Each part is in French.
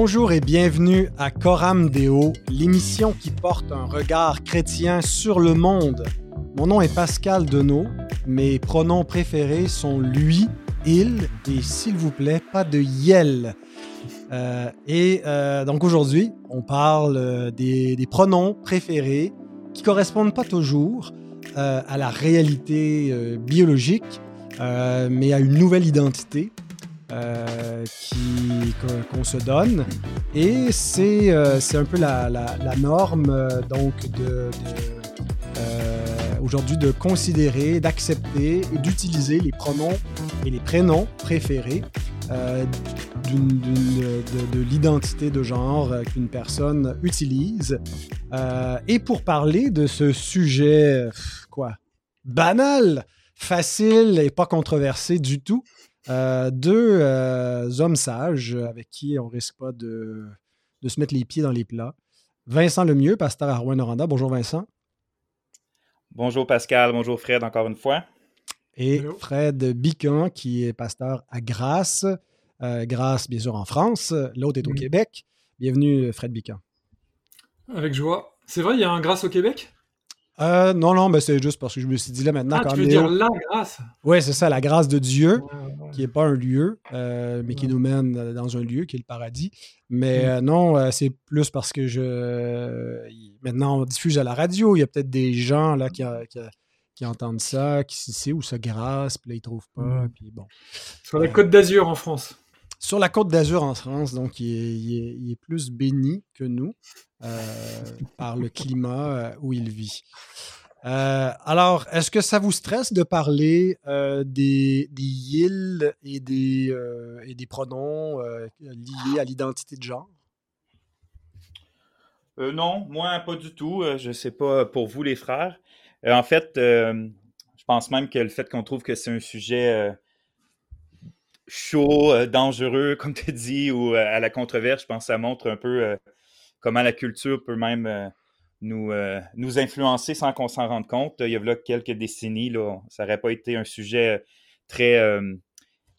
Bonjour et bienvenue à Coram Deo, l'émission qui porte un regard chrétien sur le monde. Mon nom est Pascal Denot, mes pronoms préférés sont lui, il et s'il vous plaît, pas de yel. Euh, et euh, donc aujourd'hui, on parle euh, des, des, pronoms préférés qui correspondent pas toujours à la réalité biologique, mais à une nouvelle identité. Euh, qu'on se donne. Et c'est euh, un peu la, la, norme euh, donc de, aujourd'hui de considérer, d'accepter et d'utiliser les pronoms et les prénoms préférés de, de l'identité de genre qu'une personne utilise. et pour parler de ce sujet, quoi, banal, facile et pas controversé du tout, euh, deux euh, hommes sages avec qui on risque pas de, de, se mettre les pieds dans les plats. Vincent Lemieux, pasteur à Rouen-Noranda. Bonjour Vincent. Bonjour Pascal, bonjour Fred encore une fois. Et Fred Bican, qui est pasteur à Grasse. Euh, Grasse, bien sûr, en France. L'autre est au Québec. Bienvenue, Fred Bican. Avec joie. C'est vrai, il y a un Grasse au Québec? Euh, non, non, mais c'est juste parce que je me suis dit là maintenant. Ah, tu veux dire la grâce Oui, c'est ça, la grâce de Dieu, qui n'est pas un lieu, euh, mais qui nous mène dans un lieu qui est le paradis. Mais mm. euh, non, c'est plus parce que je. Maintenant, on diffuse à la radio. Il y a peut-être des gens là qui, qui, entendent ça, qui sait où ça grâce, puis là, ils ne trouvent pas. Mm. Puis bon. Sur la Côte d'Azur en France sur la côte d'Azur en France, donc il est, plus béni que nous euh, par le climat euh, où il vit. Euh, alors, est-ce que ça vous stresse de parler des, des et des, et des pronoms liés à l'identité de genre? non, moi, pas du tout. je ne sais pas pour vous, les frères. en fait, je pense même que le fait qu'on trouve que c'est un sujet chaud, euh, dangereux, comme tu dis, ou euh, à la controverse, je pense que ça montre un peu euh, comment la culture peut même nous, nous influencer sans qu'on s'en rende compte. Il y a là quelques décennies, là, ça n'aurait pas été un sujet très,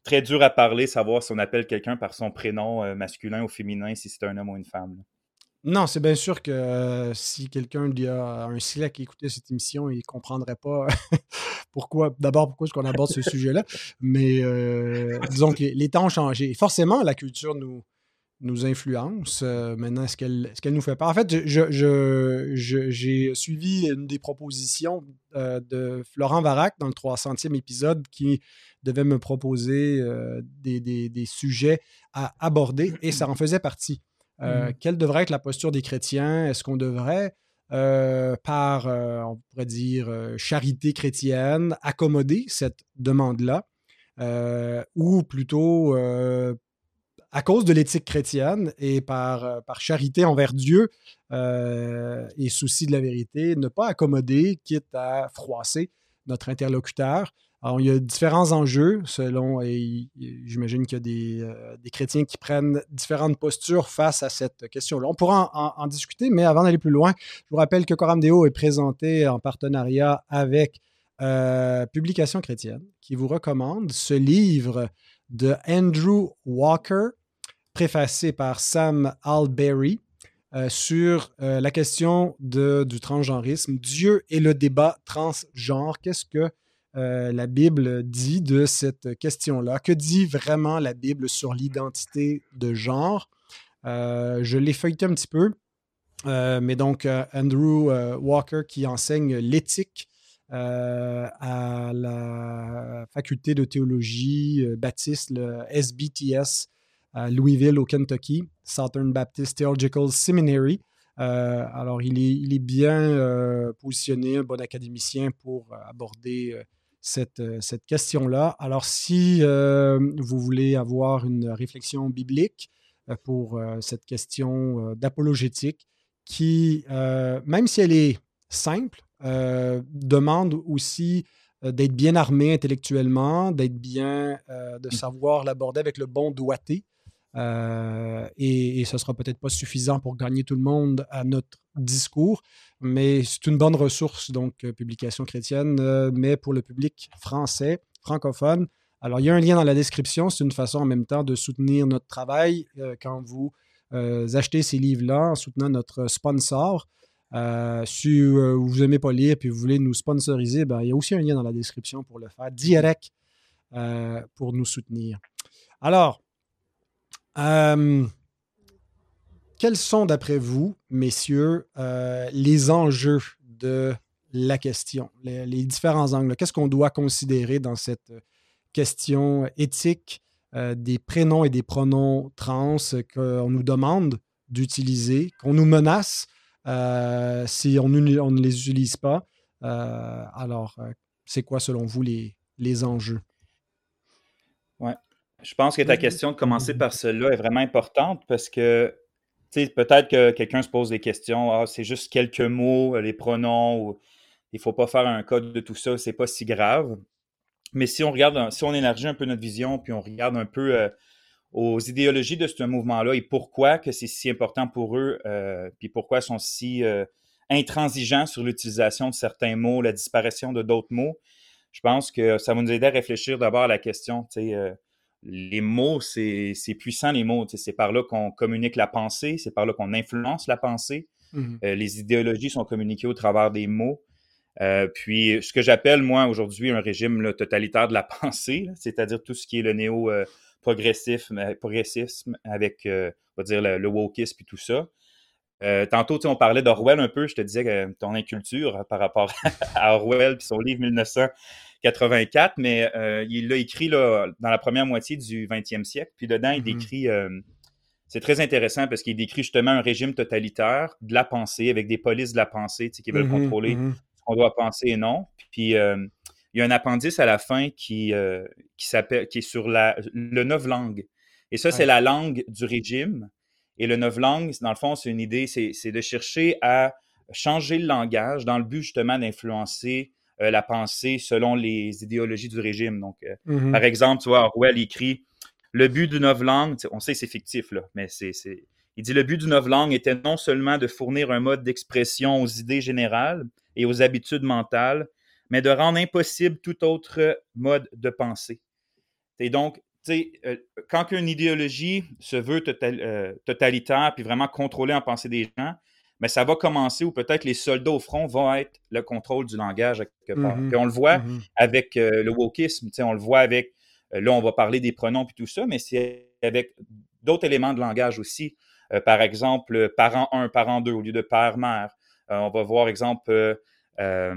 très dur à parler, savoir si on appelle quelqu'un par son prénom masculin ou féminin, si c'est un homme ou une femme. Non, c'est bien sûr que si quelqu'un a un siècle qui écoutait cette émission, il ne comprendrait pas pourquoi, d'abord, pourquoi est-ce qu'on aborde ce sujet-là. Mais disons que les, temps ont changé. Forcément, la culture nous, nous influence. maintenant, est-ce qu'elle est qu'elle nous fait peur? En fait, j'ai je, suivi une des propositions de Florent Varac dans le 300e épisode qui devait me proposer des, des, des, sujets à aborder et ça en faisait partie. Euh, mmh. Quelle devrait être la posture des chrétiens? Est-ce qu'on devrait, euh, par, euh, on pourrait dire, charité chrétienne, accommoder cette demande-là? ou plutôt, à cause de l'éthique chrétienne et par, par charité envers Dieu et souci de la vérité, ne pas accommoder, quitte à froisser notre interlocuteur? Alors, il y a différents enjeux selon, et j'imagine qu'il y a des, euh, des, chrétiens qui prennent différentes postures face à cette question-là. On pourra en, discuter, mais avant d'aller plus loin, je vous rappelle que Coram Deo est présenté en partenariat avec euh, Publication chrétienne, qui vous recommande ce livre de Andrew Walker, préfacé par Sam Alberry. Euh, sur la question de, du transgenrisme, Dieu et le débat transgenre. Qu'est-ce que euh, la Bible dit de cette question-là. Que dit vraiment la Bible sur l'identité de genre? Euh, je l'ai feuilleté un petit peu, euh, mais donc Andrew Walker qui enseigne l'éthique à la faculté de théologie baptiste, le SBTS, à Louisville au Kentucky, Southern Baptist Theological Seminary. alors, il est, il est bien positionné, un bon académicien pour aborder cette, euh, cette question-là. Alors, si euh, vous voulez avoir une réflexion biblique euh, pour cette question d'apologétique, qui, même si elle est simple, demande aussi d'être bien armé intellectuellement, d'être bien, de mmh. savoir l'aborder avec le bon doigté. et, et, ce ne sera peut-être pas suffisant pour gagner tout le monde à notre discours, mais c'est une bonne ressource, donc, euh, publication chrétienne, euh, mais pour le public français, francophone. Alors, il y a un lien dans la description. C'est une façon en même temps de soutenir notre travail euh, quand vous acheter ces livres-là en soutenant notre sponsor. si vous n'aimez pas lire et vous voulez nous sponsoriser, ben, il y a aussi un lien dans la description pour le faire, direct pour nous soutenir. Alors, quels sont, d'après vous, messieurs, les enjeux de la question, les, différents angles? Qu'est-ce qu'on doit considérer dans cette question éthique euh, des prénoms et des pronoms trans qu'on nous demande d'utiliser, qu'on nous menace euh, si on, on, ne les utilise pas? Euh, alors, c'est quoi, selon vous, les, les enjeux? Ouais. Je pense que ta question de commencer par cela est vraiment importante parce que peut-être que quelqu'un se pose des questions. Ah, c'est juste quelques mots, les pronoms, ou il ne faut pas faire un code de tout ça, c'est pas si grave. Mais si on regarde, si on élargit un peu notre vision, puis on regarde un peu euh, aux idéologies de ce mouvement-là et pourquoi que c'est si important pour eux, euh, puis pourquoi ils sont si euh, intransigeants sur l'utilisation de certains mots, la disparition de d'autres mots, je pense que ça va nous aider à réfléchir d'abord à la question, tu sais, les mots, c'est puissant les mots, c'est par là qu'on communique la pensée, c'est par là qu'on influence la pensée. Mmh les idéologies sont communiquées au travers des mots. Euh, puis, ce que j'appelle, moi, aujourd'hui, un régime totalitaire de la pensée, c'est-à-dire tout ce qui est le néo-progressisme euh, progressisme avec, euh, on va dire, le, wokisme et tout ça. tantôt, on parlait d'Orwell un peu, je te disais que ton inculture hein, par rapport à Orwell et son livre 1984, mais il l'a écrit là, dans la première moitié du 20e siècle, puis dedans, il mm-hmm. décrit, c'est très intéressant parce qu'il décrit justement un régime totalitaire de la pensée, avec des polices de la pensée qui veulent mm-hmm, contrôler mm-hmm on doit penser et non. Puis euh, il y a un appendice à la fin qui, euh, qui s'appelle qui est sur la, le neuf langues. Et ça, c'est la langue du régime. Et le neuf langues, dans le fond, c'est une idée, c'est de chercher à changer le langage dans le but justement d'influencer euh, la pensée selon les idéologies du régime. Donc, mm-hmm. par exemple, tu vois, Orwell écrit le but du neuf langues, on sait que c'est fictif, là, mais c'est. Il dit le but du neuf langues était non seulement de fournir un mode d'expression aux idées générales, et aux habitudes mentales, mais de rendre impossible tout autre mode de pensée. Et donc, euh, quand une idéologie se veut euh, totalitaire puis vraiment contrôler en pensée des gens, mais ça va commencer où peut-être les soldats au front vont être le contrôle du langage à quelque part. On le voit avec euh, le wokisme, on le voit avec, là on va parler des pronoms puis tout ça, mais c'est avec d'autres éléments de langage aussi. par exemple, parent 1, parent 2 au lieu de père-mère. on va voir, exemple, euh,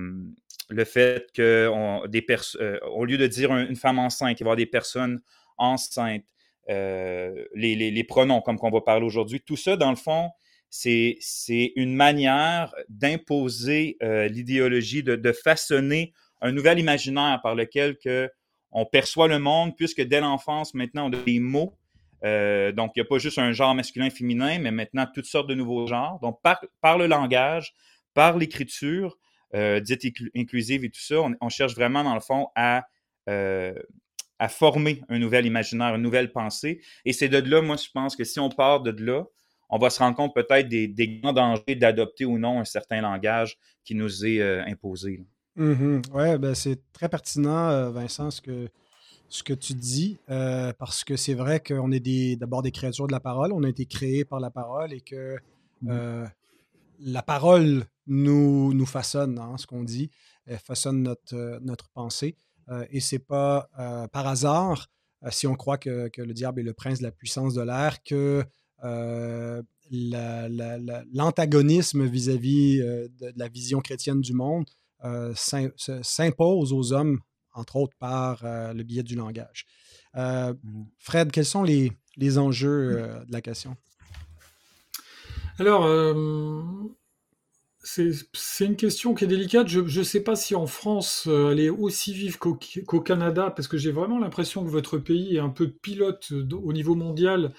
le fait que des euh, au lieu de dire une femme enceinte, il va y avoir des personnes enceintes, euh, les, pronoms comme qu'on va parler aujourd'hui, tout ça, dans le fond, c'est une manière d'imposer l'idéologie, de, façonner un nouvel imaginaire par lequel que on perçoit le monde, puisque dès l'enfance, maintenant, on a des mots. donc, il n'y a pas juste un genre masculin féminin, mais maintenant toutes sortes de nouveaux genres. Donc, par le langage, par l'écriture, euh, dite inclusive et tout ça, on, cherche vraiment, dans le fond, à, euh, à former un nouvel imaginaire, une nouvelle pensée. Et c'est de là, moi, je pense que si on part de là, on va se rendre compte peut-être des, grands dangers d'adopter ou non un certain langage qui nous est euh, imposé. Mm-hmm. Oui, ben c'est très pertinent, Vincent, ce que, ce que tu dis, parce que c'est vrai qu'on est d'abord des créatures de la parole, on a été créés par la parole et que mm-hmm. la parole nous, nous façonne, hein, ce qu'on dit, façonne notre, euh, notre pensée. Euh, et c'est pas euh, par hasard, si on croit que, que, le diable est le prince de la puissance de l'air, que l'antagonisme vis-à-vis de, la vision chrétienne du monde s'impose aux hommes, entre autres par le biais du langage. Mmh. Fred, quels sont les, les enjeux de la question? Alors, c'est une question qui est délicate. Je ne sais pas si en France, euh, elle est aussi vive qu'au Canada, parce que j'ai vraiment l'impression que votre pays est un peu pilote au niveau mondial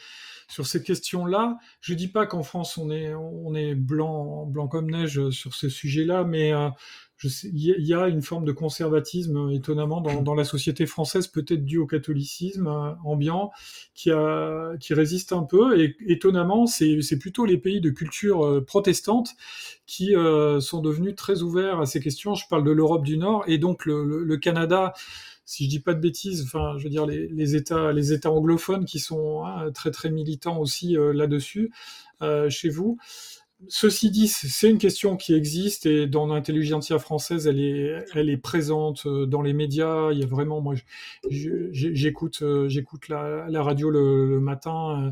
sur ces questions-là. Je dis pas qu'en France, on est, blanc, blanc comme neige sur ce sujet-là, mais euh, il y a une forme de conservatisme étonnamment dans, la société française, peut-être dû au catholicisme euh, ambiant, qui, a, qui résiste un peu. Et étonnamment, c'est plutôt les pays de culture euh, protestante qui euh, sont devenus très ouverts à ces questions. Je parle de l'Europe du Nord et donc le, Canada si je dis pas de bêtises, enfin, je veux dire les, États, anglophones qui sont hein, très très militants aussi là-dessus chez vous. Ceci dit, c'est une question qui existe et dans l'intelligentsia française, elle est, présente euh, dans les médias. Il y a vraiment, moi, j'écoute, euh, j'écoute la, radio le, matin, euh,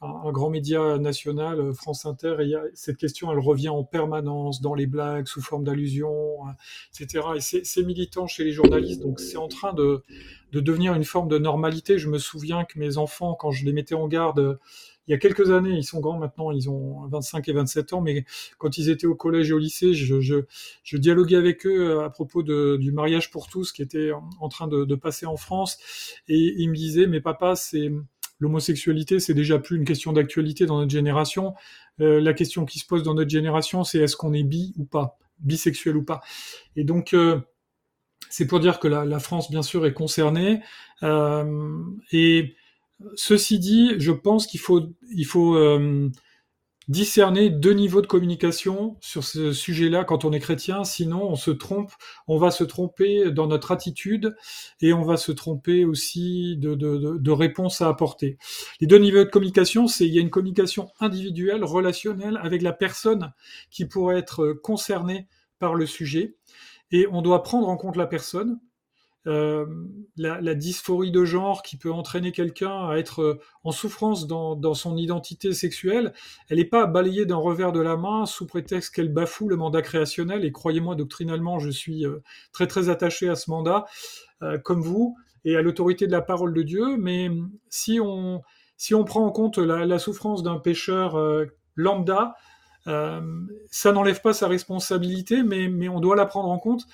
un, grand média national, France Inter, et cette question, elle revient en permanence dans les blagues sous forme d'allusions, etc. Et c'est militant chez les journalistes, donc c'est en train de, de devenir une forme de normalité. Je me souviens que mes enfants, quand je les mettais en garde il y a quelques années, ils sont grands maintenant, ils ont 25 et 27 ans, mais quand ils étaient au collège et au lycée, je, je, dialoguais avec eux euh, à propos de, du mariage pour tous qui était en train de, de passer en France, et ils me disaient, mais papa, c'est l'homosexualité, c'est déjà plus une question d'actualité dans notre génération. Euh, la question qui se pose dans notre génération, c'est est-ce qu'on est bi ou pas, bisexuel ou pas. Et donc, euh, c'est pour dire que la, la, France, bien sûr, est concernée. Euh, et Ceci dit, je pense qu'il faut, il faut euh, discerner deux niveaux de communication sur ce sujet-là quand on est chrétien. Sinon, on se trompe, on va se tromper dans notre attitude et on va se tromper aussi de, de, de réponses à apporter. Les deux niveaux de communication, c'est il y a une communication individuelle, relationnelle avec la personne qui pourrait être concernée par le sujet et on doit prendre en compte la personne euh, la, dysphorie de genre qui peut entraîner quelqu'un à être euh, en souffrance dans, son identité sexuelle, elle n'est pas balayée d'un revers de la main sous prétexte qu'elle bafoue le mandat créationnel. Et croyez-moi, doctrinalement, je suis euh, très très attaché à ce mandat, comme vous, et à l'autorité de la parole de Dieu. Mais si on, si on prend en compte la, souffrance d'un pécheur lambda, ça n'enlève pas sa responsabilité, mais, mais on doit la prendre en compte.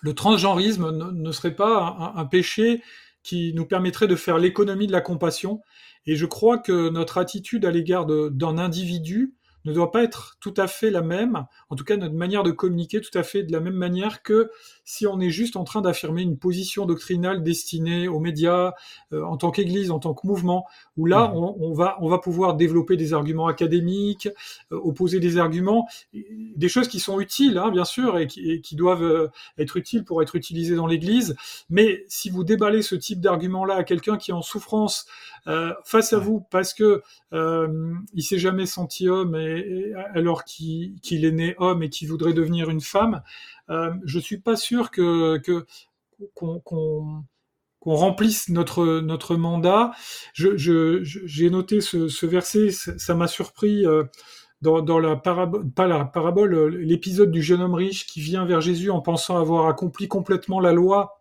Le transgenrisme ne, serait pas un, péché qui nous permettrait de faire l'économie de la compassion. Et je crois que notre attitude à l'égard d'un individu ne doit pas être tout à fait la même, en tout cas notre manière de communiquer tout à fait de la même manière que si on est juste en train d'affirmer une position doctrinale destinée aux médias euh, en tant qu'Église, en tant que mouvement, où là mmh. on, va on va pouvoir développer des arguments académiques, euh, opposer des arguments, des choses qui sont utiles hein, bien sûr et qui, qui doivent euh, être utiles pour être utilisées dans l'Église. Mais si vous déballez ce type d'argument là à quelqu'un qui est en souffrance face à vous parce que il s'est jamais senti homme et, alors qu'il est né homme et qu'il voudrait devenir une femme, euh, je suis pas sûr que qu'on remplisse notre notre mandat. j'ai noté ce, ce, verset, ça m'a surpris. Euh, dans, dans, la parabole, pas la parabole, l'épisode du jeune homme riche qui vient vers Jésus en pensant avoir accompli complètement la loi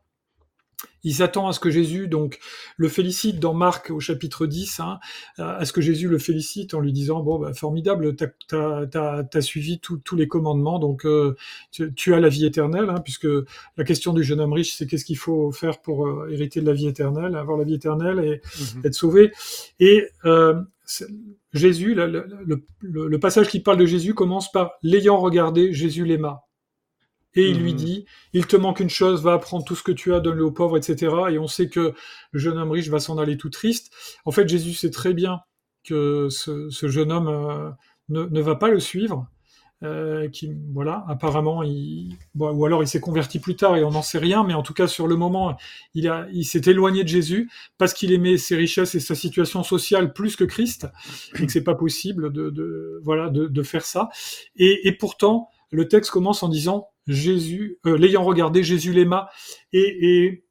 il s'attend à ce que Jésus donc le félicite dans Marc au chapitre 10, hein, à ce que Jésus le félicite en lui disant bon bah, formidable, tu as, suivi tous les commandements, donc euh, tu, as la vie éternelle, hein, puisque la question du jeune homme riche c'est qu'est-ce qu'il faut faire pour euh, hériter de la vie éternelle, avoir la vie éternelle et mhm. être sauvé. Et euh, Jésus, le, le, passage qui parle de Jésus commence par l'ayant regardé, Jésus l'aima et il lui mmh. dit il te manque une chose, va apprendre tout ce que tu as, donne-le aux pauvres, etc. Et on sait que le jeune homme riche va s'en aller tout triste. En fait, Jésus sait très bien que ce, jeune homme euh, ne, va pas le suivre. Euh, qui voilà apparemment il ou alors il s'est converti plus tard et on n'en sait rien mais en tout cas sur le moment il a il s'est éloigné de Jésus parce qu'il aimait ses richesses et sa situation sociale plus que Christ et que c'est pas possible de, voilà de, faire ça et, et pourtant le texte commence en disant Jésus, euh, l'ayant regardé, Jésus l'aima. Et,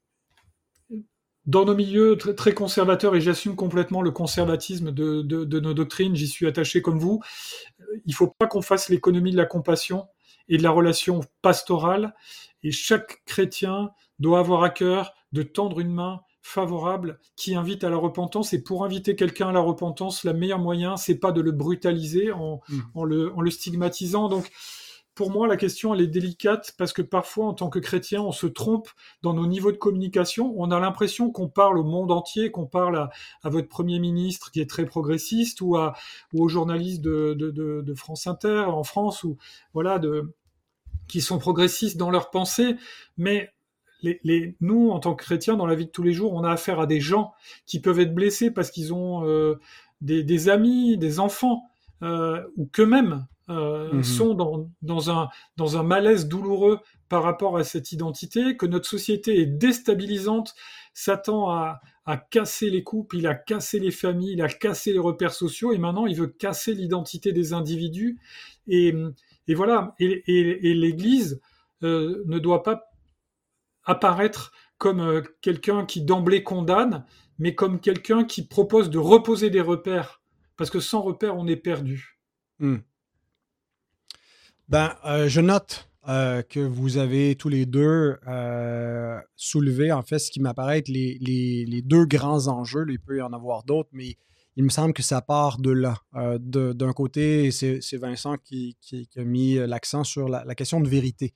dans nos milieux très, conservateurs, et j'assume complètement le conservatisme de, nos doctrines, j'y suis attaché comme vous, il ne faut pas qu'on fasse l'économie de la compassion et de la relation pastorale. Et chaque chrétien doit avoir à cœur de tendre une main favorable qui invite à la repentance. Et pour inviter quelqu'un à la repentance, le meilleur moyen, c'est pas de le brutaliser en, mmh. en, le, en le stigmatisant. Donc, pour moi, la question, est délicate parce que parfois, en tant que chrétien, on se trompe dans nos niveaux de communication. On a l'impression qu'on parle au monde entier, qu'on parle à, votre Premier ministre qui est très progressiste ou, aux journalistes de, France Inter en France ou voilà, qui sont progressistes dans leurs pensées. Mais nous, en tant que chrétiens, dans la vie de tous les jours, on a affaire à des gens qui peuvent être blessés parce qu'ils ont euh, des, amis, des enfants, euh, ou qu'eux-mêmes mmh sont dans, dans, un, dans un malaise douloureux par rapport à cette identité, que notre société est déstabilisante, s'attend à, à casser les couples, il a cassé les familles, il a cassé les repères sociaux, et maintenant il veut casser l'identité des individus. Et, et voilà, et, et, l'Église euh, ne doit pas apparaître comme euh, quelqu'un qui d'emblée condamne, mais comme quelqu'un qui propose de reposer des repères, parce que sans repères, on est perdu. Hmm. Ben, euh, je note euh, que vous avez tous les deux euh, soulevé, en fait, ce qui m'apparaît être les, deux grands enjeux. Il peut y en avoir d'autres, mais il me semble que ça part de là. D'un côté, c'est Vincent qui, a mis l'accent sur la, question de vérité.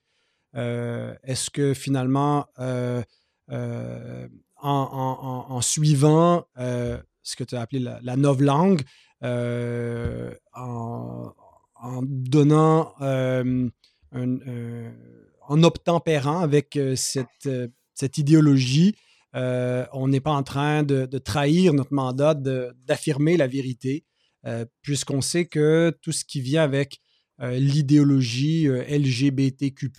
Est-ce que finalement, en, en, en, suivant ce que tu as appelé la, la langue, en, en, donnant euh, en obtempérant avec euh, cette, euh, cette idéologie, on n'est pas en train de, trahir notre mandat d'affirmer la vérité, puisqu'on sait que tout ce qui vient avec l'idéologie LGBTQ,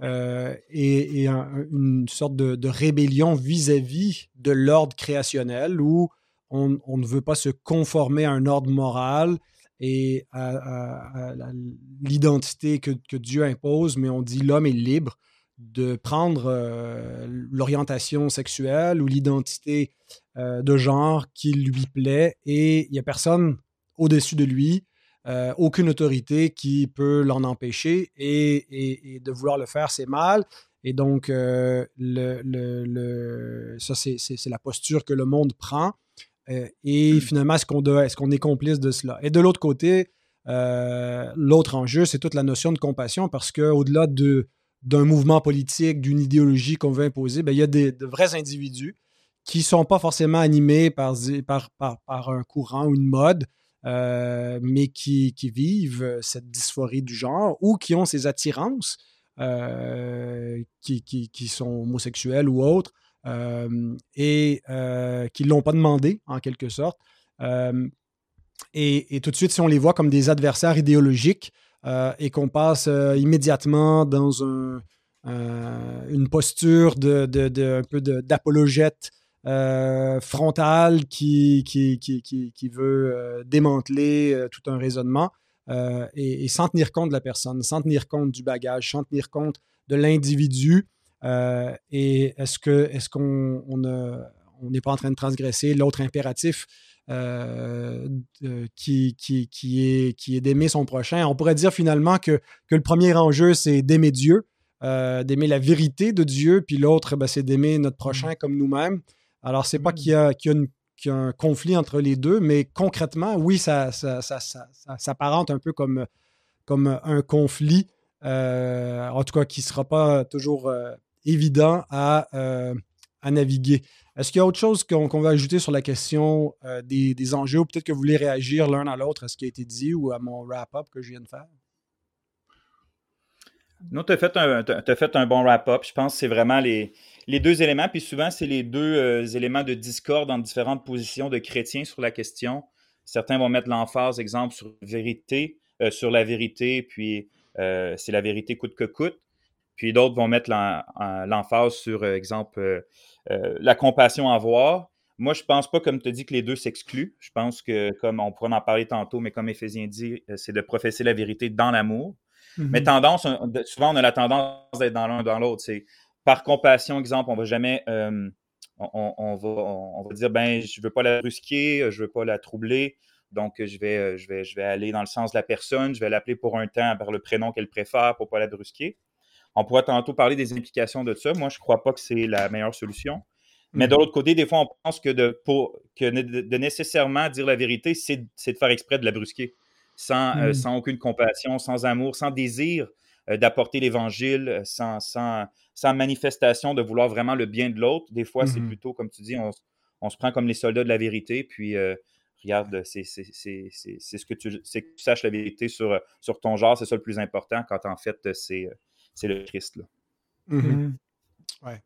est, une sorte de, rébellion vis-à-vis de l'ordre créationnel où on, on, ne veut pas se conformer à un ordre moral et à, l'identité que, Dieu impose, mais on dit l'homme est libre de prendre euh, l'orientation sexuelle ou l'identité euh, de genre qui lui plaît et il n'y a personne au-dessus de lui, euh, aucune autorité qui peut l'en empêcher et, de vouloir le faire, c'est mal. Et donc, ça, c'est la posture que le monde prend. Euh, et hmm. finalement, est-ce qu'on est, qu'on est complice de cela? Et de l'autre côté, euh, l'autre enjeu, c'est toute la notion de compassion parce qu'au-delà de, d'un mouvement politique, d'une idéologie qu'on veut imposer, ben, il y a des, de vrais individus qui ne sont pas forcément animés par, par, par, un courant ou une mode, euh, mais qui, qui, vivent cette dysphorie du genre ou qui ont ces attirances qui, qui, qui, sont homosexuels ou autres, et euh, qui ne l'ont pas demandé, en quelque sorte. Euh, et, tout de suite, si on les voit comme des adversaires idéologiques et qu'on passe immédiatement dans un, une posture de, un peu d'apologète frontale qui, veut démanteler tout un raisonnement et, sans tenir compte de la personne, sans tenir compte du bagage, sans tenir compte de l'individu euh, et est-ce que est-ce qu'on on n'est pas en train de transgresser l'autre impératif euh, qui, qui, qui, est, qui est d'aimer son prochain? On pourrait dire finalement que, que le premier enjeu, c'est d'aimer Dieu, euh, d'aimer la vérité de Dieu, puis l'autre, ben, c'est d'aimer notre prochain mmh. comme nous-mêmes. Alors, c'est pas mmh. qu'il y, a, qu'il y, a un conflit entre les deux, mais concrètement, oui, ça, ça, ça, ça s'apparente un peu comme, comme un conflit, en tout cas qui ne sera pas toujours évident euh, à, naviguer. Est-ce qu'il y a autre chose qu'on va ajouter sur la question euh, des, enjeux ou peut-être que vous voulez réagir l'un à l'autre à ce qui a été dit ou à mon wrap-up que je viens de faire? Non, tu as, fait un bon wrap-up. Je pense que c'est vraiment les, deux éléments. Puis souvent, c'est les deux euh, éléments de discorde dans différentes positions de chrétiens sur la question. Certains vont mettre l'emphase, exemple, sur sur la vérité, puis c'est la vérité coûte que coûte. Puis d'autres vont mettre l'emphase sur, euh, exemple, euh, euh, la compassion à voir. Moi, je ne pense pas, comme tu dis, que les deux s'excluent. Je pense que, comme on pourrait en parler tantôt, mais comme Ephésien dit, c'est de professer la vérité dans l'amour. Mais mm-hmm. tendance, souvent, on a la tendance d'être dans l'un dans l'autre. C'est par compassion, exemple, on ne va jamais. on, va, on, va, dire, ben, je ne veux pas la brusquer, je ne veux pas la troubler. Donc, je vais, je, vais, je vais aller dans le sens de la personne, je vais l'appeler pour un temps par le prénom qu'elle préfère pour ne pas la brusquer. On pourrait tantôt parler des implications de ça. Moi, je ne crois pas que c'est la meilleure solution. Mais de mhm. l'autre côté, des fois, on pense que de, pour, que de, nécessairement dire la vérité, c'est de faire exprès de la brusquer, sans, euh, mhm. sans aucune compassion, sans amour, sans désir euh, d'apporter l'Évangile, sans, sans, sans, manifestation de vouloir vraiment le bien de l'autre. Des fois, c'est mhm. plutôt, comme tu dis, on, on, se prend comme les soldats de la vérité, puis euh, regarde, c'est ce que tu, que tu saches la vérité sur, sur ton genre, c'est ça le plus important, quand en fait, c'est c'est le Christ. Là. Ouais.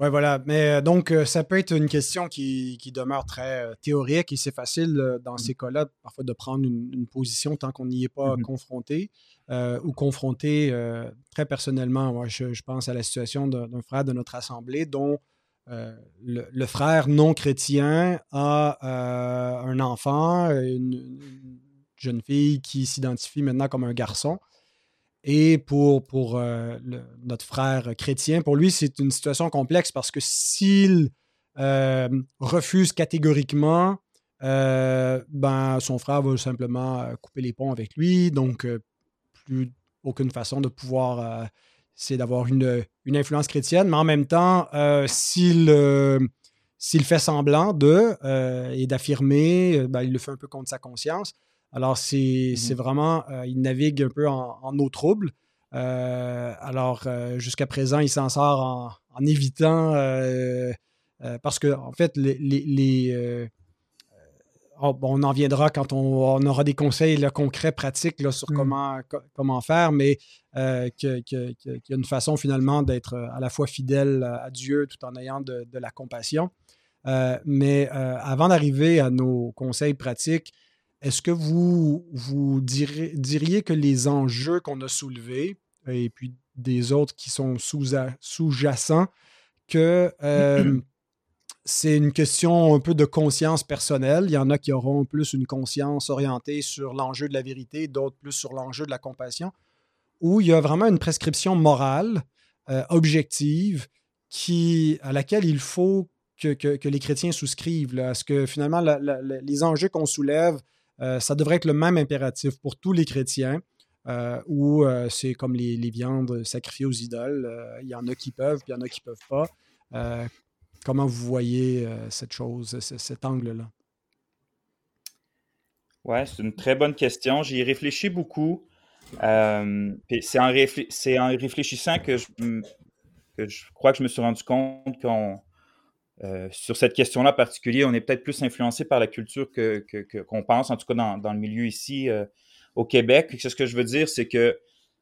Oui, voilà. Mais donc, ça peut être une question qui, demeure très théorique et c'est facile dans ces cas-là, parfois, de prendre une, position tant qu'on n'y est pas mm-hmm. confronté ou confronté très personnellement. Moi, je, pense à la situation d'un frère de notre assemblée dont le, frère non chrétien a un enfant, une, jeune fille qui s'identifie maintenant comme un garçon. Et pour, pour euh, notre frère chrétien, pour lui, c'est une situation complexe parce que s'il euh, refuse catégoriquement, euh, ben, son frère va simplement couper les ponts avec lui. Donc, plus aucune façon de pouvoir essayer d'avoir une, une, influence chrétienne. Mais en même temps, s'il s'il fait semblant de et d'affirmer, ben, il le fait un peu contre sa conscience. Alors, c'est mmh vraiment, euh, il navigue un peu en, eau trouble. Euh, alors, euh, jusqu'à présent, il s'en sort en, évitant, parce que, en fait, les. Oh, on en viendra quand on, aura des conseils concrets, pratiques sur mmh. comment, comment faire, mais qu'il y a une façon finalement d'être à la fois fidèle à Dieu tout en ayant de, de la compassion. mais avant d'arriver à nos conseils pratiques, est-ce que vous, vous diriez que les enjeux qu'on a soulevés, et puis des autres qui sont sous-jacents, que euh, c'est une question un peu de conscience personnelle? Il y en a qui auront plus une conscience orientée sur l'enjeu de la vérité, d'autres plus sur l'enjeu de la compassion, où il y a vraiment une prescription morale, euh, objective, qui, à laquelle il faut que, les chrétiens souscrivent. Là, ce que finalement, les enjeux qu'on soulève euh, ça devrait être le même impératif pour tous les chrétiens, euh, où euh, c'est comme les, viandes sacrifiées aux idoles. Il y en a qui peuvent, puis il y en a qui ne peuvent pas. comment vous voyez cette chose, cet angle-là? Oui, c'est une très bonne question. J'y ai réfléchi beaucoup. c'est en, réfléchissant que je, crois que je me suis rendu compte qu'on euh, sur cette question-là en particulier, on est peut-être plus influencé par la culture qu'on que, pense, en tout cas dans, le milieu ici euh, au Québec. Ce que je veux dire, c'est que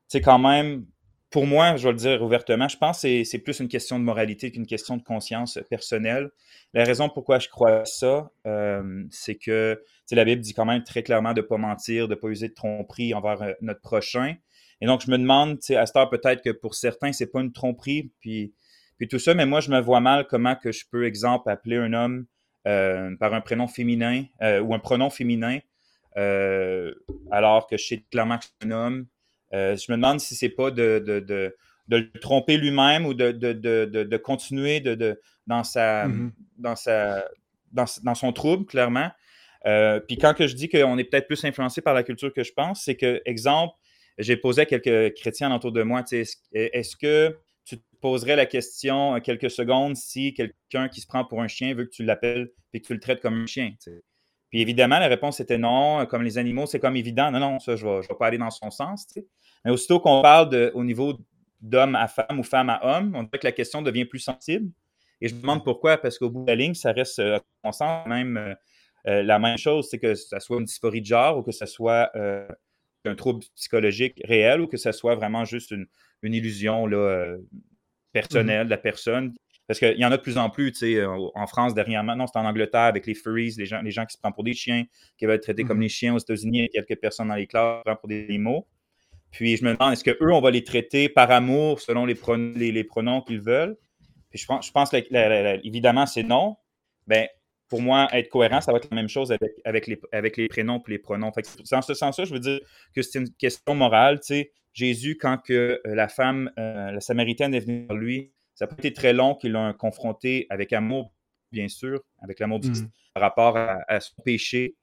c'est quand même, pour moi, je vais le dire ouvertement, je pense que c'est plus une question de moralité qu'une question de conscience personnelle. La raison pourquoi je crois ça, euh, c'est que la Bible dit quand même très clairement de ne pas mentir, de ne pas user de tromperie envers notre prochain. Et donc, je me demande, à cette heure, peut-être que pour certains, c'est pas une tromperie, puis puis tout ça, mais moi, je me vois mal comment que je peux, exemple, appeler un homme euh, par un prénom féminin euh, ou un pronom féminin, euh, alors que je sais clairement que c'est un homme. je me demande si c'est pas de, de, de, le tromper lui-même ou de, de, continuer de, dans, sa, mm-hmm. dans, sa, dans, son trouble, clairement. puis quand que je dis qu'on est peut-être plus influencé par la culture que je pense, c'est que, exemple, j'ai posé à quelques chrétiens autour de moi, est-ce que poserais la question quelques secondes si quelqu'un qui se prend pour un chien veut que tu l'appelles et que tu le traites comme un chien. Puis évidemment, la réponse était non. Comme les animaux, c'est comme évident. Non, non, ça, je ne vais, pas aller dans son sens. Mais aussitôt qu'on parle de, au niveau d'homme à femme ou femme à homme, on dirait que la question devient plus sensible. Et je me demande pourquoi, parce qu'au bout de la ligne, ça reste, à mon sens, même euh, euh, la même chose, c'est que ça soit une dysphorie de genre ou que ce soit euh, un trouble psychologique réel ou que ce soit vraiment juste une, illusion là, euh, personnelle de la personne. Parce qu'il y en a de plus en plus, tu sais, euh, en France dernièrement, non, c'est en Angleterre avec les furries, les gens, les gens qui se prennent pour des chiens, qui veulent être traités comme des chiens aux États-Unis, il y a quelques personnes dans les classes qui se prennent pour des animaux. Puis je me demande, est-ce qu'eux, on va les traiter par amour selon les, les, pronoms qu'ils veulent? Puis je pense, je pense que, évidemment, c'est non. Ben, pour moi, être cohérent, ça va être la même chose avec, avec, les, avec les prénoms et les pronoms. Fait dans ce sens-là, je veux dire que c'est une question morale. Tu sais, Jésus, quand que euh, la femme, euh, la Samaritaine est venue vers lui, ça n'a pas été très long qu'il l'a confronté avec amour, bien sûr, avec l'amour du Christ, mm. par rapport à, son péché.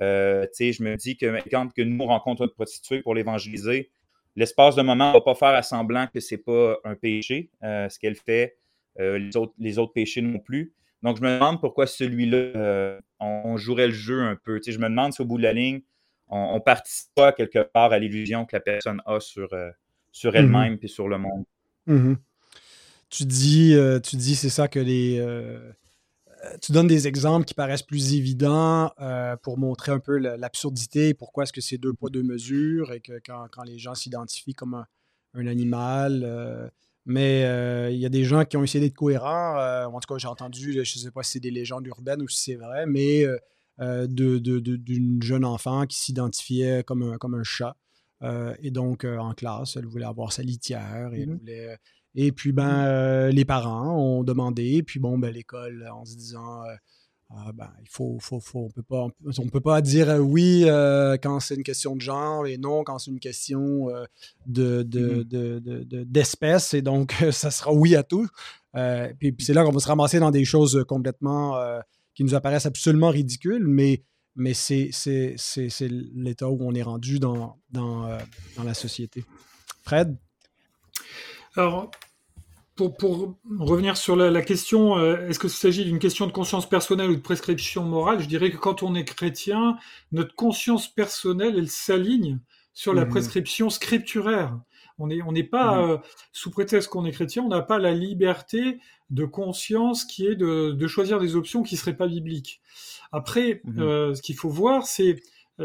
Euh, je me dis que quand que nous rencontrons une prostituée pour l'évangéliser, l'espace de moment ne va pas faire à semblant que ce n'est pas un péché, ce qu'elle fait, les, autres, les autres péchés non plus. Donc, je me demande pourquoi celui-là, on, jouerait le jeu un peu. je me demande si au bout de la ligne, on, participe pas quelque part à l'illusion que la personne a sur, euh, sur elle-même et mmh sur le monde. Mmh tu dis, euh, tu dis c'est ça que les. Euh, tu donnes des exemples qui paraissent plus évidents pour montrer un peu l'absurdité, pourquoi est-ce que c'est deux poids, deux mesures, et que quand, les gens s'identifient comme un, animal, Mais il y a des gens qui ont essayé d'être cohérents. En tout cas, j'ai entendu, je ne sais pas si c'est des légendes urbaines ou si c'est vrai, mais d'une jeune enfant qui s'identifiait comme un, comme un chat. et donc, en classe, elle voulait avoir sa litière. Et, mmh et puis, ben, les parents ont demandé. Puis, bon, ben, l'école, en se disant ah, ben, il faut, faut, faut, on peut pas, on peut pas dire euh, oui euh, quand c'est une question de genre et non quand c'est une question euh, de, mm-hmm. d'espèce et donc ça sera oui à tout. puis, c'est là qu'on va se ramasser dans des choses complètement qui nous apparaissent absolument ridicules, mais, mais c'est, l'état où on est rendu dans, dans, dans la société. Fred? Alors, pour, revenir sur la, question, euh, est-ce que s'agit d'une question de conscience personnelle ou de prescription morale? Je dirais que quand on est chrétien, notre conscience personnelle, elle s'aligne sur la mmh. prescription scripturaire. On n'est on pas, mmh. euh, sous prétexte qu'on est chrétien, on n'a pas la liberté de conscience qui est de, choisir des options qui ne seraient pas bibliques. Après, mmh. euh, ce qu'il faut voir, c'est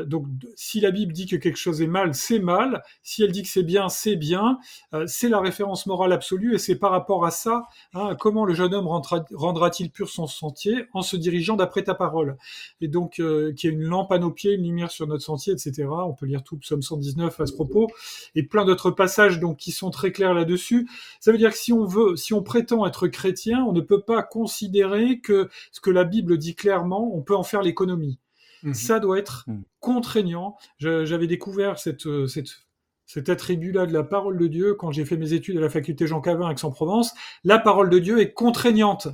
donc, si la Bible dit que quelque chose est mal, c'est mal. Si elle dit que c'est bien, c'est bien. Euh, c'est la référence morale absolue et c'est par rapport à ça, hein, comment le jeune homme rendra-t-il pur son sentier en se dirigeant d'après ta parole? Et donc, euh, qu'il y ait une lampe à nos pieds, une lumière sur notre sentier, etc. On peut lire tout Psaume 119 à ce propos et plein d'autres passages donc qui sont très clairs là-dessus. Ça veut dire que si on veut, si on prétend être chrétien, on ne peut pas considérer que ce que la Bible dit clairement, on peut en faire l'économie. Mmh Ça doit être mmh. contraignant. J'avais découvert cette, euh, cette, cet attribut-là de la parole de Dieu quand j'ai fait mes études à la faculté Jean Cavin à Aix-en-Provence. La parole de Dieu est contraignante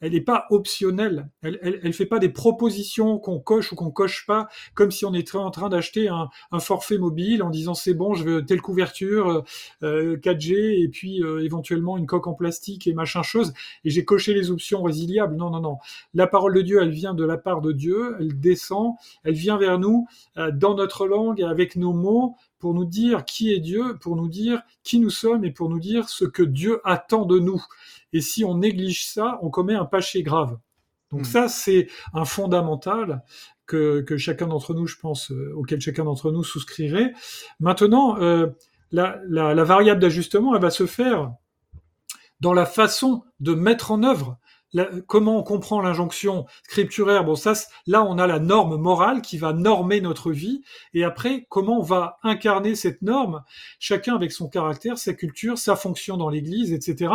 elle n'est pas optionnelle. Elle, elle, elle, fait pas des propositions qu'on coche ou qu'on coche pas, comme si on était en train d'acheter un, un, forfait mobile en disant c'est bon, je veux telle couverture, euh, 4G et puis euh, éventuellement une coque en plastique et machin chose. Et j'ai coché les options résiliables. Non, non, non. La parole de Dieu, elle vient de la part de Dieu. Elle descend. Elle vient vers nous euh, dans notre langue avec nos mots pour nous dire qui est Dieu, pour nous dire qui nous sommes et pour nous dire ce que Dieu attend de nous. Et si on néglige ça, on commet un péché grave. Donc hmm. ça, c'est un fondamental que, chacun d'entre nous, je pense, euh, auquel chacun d'entre nous souscrirait. Maintenant, euh, la, la, variable d'ajustement, elle va se faire dans la façon de mettre en œuvre comment on comprend l'injonction scripturaire? Bon, ça, là, on a la norme morale qui va normer notre vie. Et après, comment on va incarner cette norme? Chacun avec son caractère, sa culture, sa fonction dans l'Église, etc.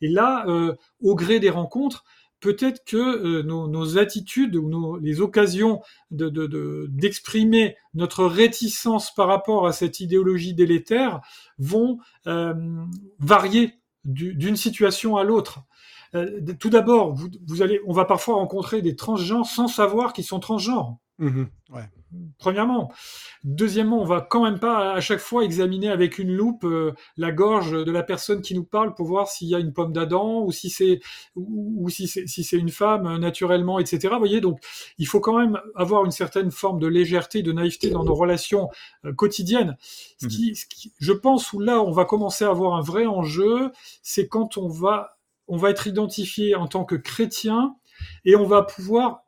Et là, euh, au gré des rencontres, peut-être que euh, nos, attitudes ou les occasions d'exprimer notre réticence par rapport à cette idéologie délétère vont euh, varier d'une situation à l'autre. Euh, tout d'abord, vous, allez, on va parfois rencontrer des transgenres sans savoir qu'ils sont transgenres. Mmh Premièrement. Deuxièmement, on va quand même pas à chaque fois examiner avec une loupe euh, la gorge de la personne qui nous parle pour voir s'il y a une pomme d'Adam ou si c'est ou, si c'est si c'est une femme euh, naturellement, etc. Vous voyez, donc il faut quand même avoir une certaine forme de légèreté, de naïveté dans nos relations quotidiennes. Ce qui, ce qui, je pense où là on va commencer à avoir un vrai enjeu, c'est quand on va on va être identifié en tant que chrétien et on va pouvoir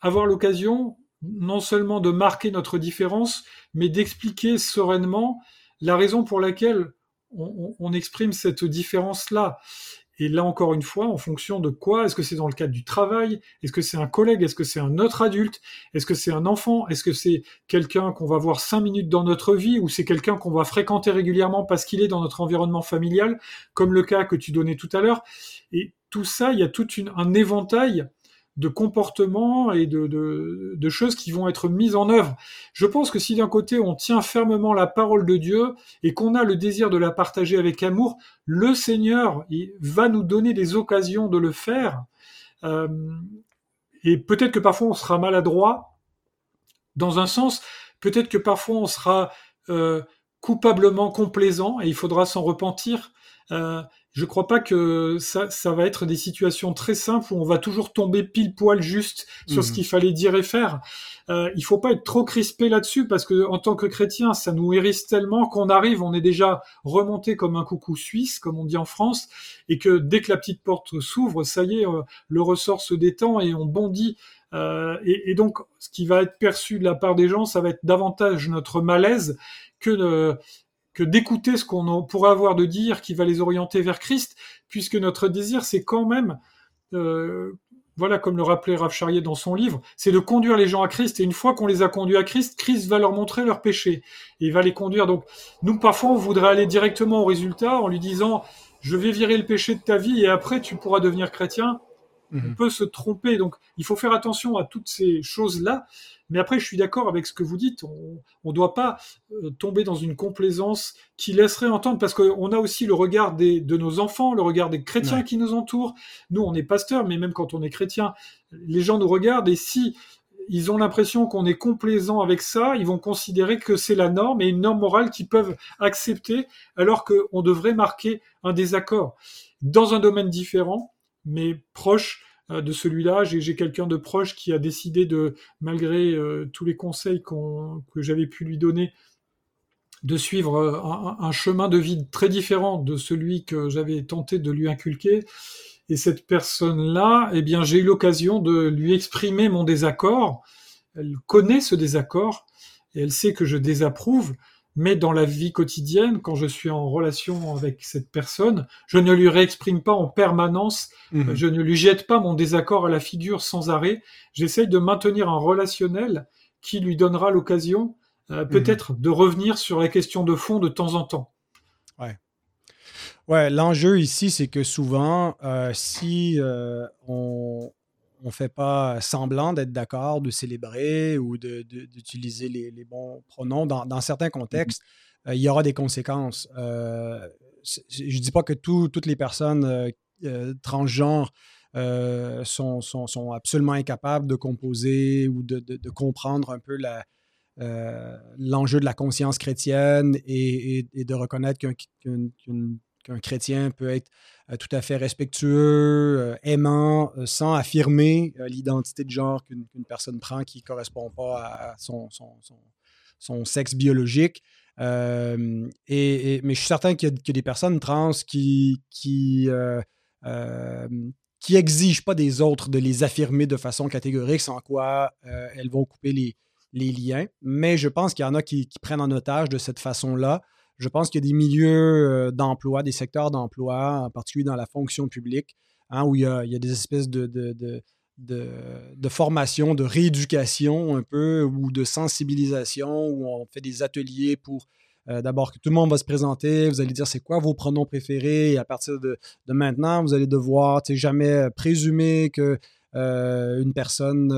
avoir l'occasion non seulement de marquer notre différence, mais d'expliquer sereinement la raison pour laquelle on, exprime cette différence-là. Et là encore une fois, en fonction de quoi? Est-ce que c'est dans le cadre du travail? Est-ce que c'est un collègue? Est-ce que c'est un autre adulte? Est-ce que c'est un enfant? Est-ce que c'est quelqu'un qu'on va voir cinq minutes dans notre vie ou c'est quelqu'un qu'on va fréquenter régulièrement parce qu'il est dans notre environnement familial, comme le cas que tu donnais tout à l'heure? Et tout ça, il y a tout un éventail de comportements et de, de, choses qui vont être mises en œuvre. Je pense que si d'un côté on tient fermement la parole de Dieu et qu'on a le désir de la partager avec amour, le Seigneur va nous donner des occasions de le faire. Euh, et peut-être que parfois on sera maladroit dans un sens, peut-être que parfois on sera euh, coupablement complaisant et il faudra s'en repentir. Euh, je crois pas que ça, ça va être des situations très simples où on va toujours tomber pile poil juste sur ce mhm. qu'il fallait dire et faire. Euh, il faut pas être trop crispé là-dessus parce que en tant que chrétien, ça nous hérisse tellement qu'on arrive, on est déjà remonté comme un coucou suisse, comme on dit en France, et que dès que la petite porte s'ouvre, ça y est, euh, le ressort se détend et on bondit. Euh, et, et, donc, ce qui va être perçu de la part des gens, ça va être davantage notre malaise que de, que d'écouter ce qu'on pourrait avoir de dire qui va les orienter vers Christ, puisque notre désir, c'est quand même, euh, voilà, comme le rappelait Rav Charrier dans son livre, c'est de conduire les gens à Christ. Et une fois qu'on les a conduits à Christ, Christ va leur montrer leur péché. Et il va les conduire. Donc, nous, parfois, on voudrait aller directement au résultat en lui disant, je vais virer le péché de ta vie et après, tu pourras devenir chrétien. On mhm. peut se tromper. Donc, il faut faire attention à toutes ces choses-là. Mais après, je suis d'accord avec ce que vous dites. On ne doit pas euh, tomber dans une complaisance qui laisserait entendre, parce qu'on a aussi le regard des, de nos enfants, le regard des chrétiens qui nous entourent. Nous, on est pasteurs, mais même quand on est chrétien, les gens nous regardent. Et si ils ont l'impression qu'on est complaisant avec ça, ils vont considérer que c'est la norme et une norme morale qu'ils peuvent accepter, alors qu'on devrait marquer un désaccord. Dans un domaine différent, mais proche, euh, de celui-là. J'ai quelqu'un de proche qui a décidé de, malgré euh, tous les conseils que j'avais pu lui donner, de suivre euh, un, chemin de vie très différent de celui que j'avais tenté de lui inculquer. Et cette personne-là, eh bien, j'ai eu l'occasion de lui exprimer mon désaccord. Elle connaît ce désaccord et elle sait que je désapprouve mais dans la vie quotidienne, quand je suis en relation avec cette personne, je ne lui réexprime pas en permanence, mhm. je ne lui jette pas mon désaccord à la figure sans arrêt. J'essaye de maintenir un relationnel qui lui donnera l'occasion euh, mhm. peut-être de revenir sur la question de fond de temps en temps. Ouais. Ouais, l'enjeu ici, c'est que souvent, euh, si euh, on, on ne fait pas semblant d'être d'accord, de célébrer ou d'utiliser les, bons pronoms. Dans, certains contextes, mm-hmm. euh, il y aura des conséquences. Euh, je ne dis pas que toutes les personnes euh, transgenres sont, absolument incapables de composer ou de, comprendre un peu l'enjeu de la conscience chrétienne et, de reconnaître qu'un chrétien peut être euh, tout à fait respectueux, euh, aimant, euh, sans affirmer l'identité de genre qu'une personne prend qui ne correspond pas à son, sexe biologique. et, mais je suis certain qu'il y, a des personnes trans qui, qui, qui exigent pas des autres de les affirmer de façon catégorique, sans quoi elles vont couper les, liens. Mais je pense qu'il y en a qui, prennent en otage de cette façon-là je pense qu'il y a des milieux euh, d'emploi, des secteurs d'emploi, en particulier dans la fonction publique, hein, où il y, a, des espèces de, de, formation, de rééducation un peu, ou de sensibilisation, où on fait des ateliers pour euh, d'abord que tout le monde va se présenter, vous allez dire c'est quoi vos pronoms préférés, et à partir de, maintenant, vous allez devoir jamais présumer que euh, une personne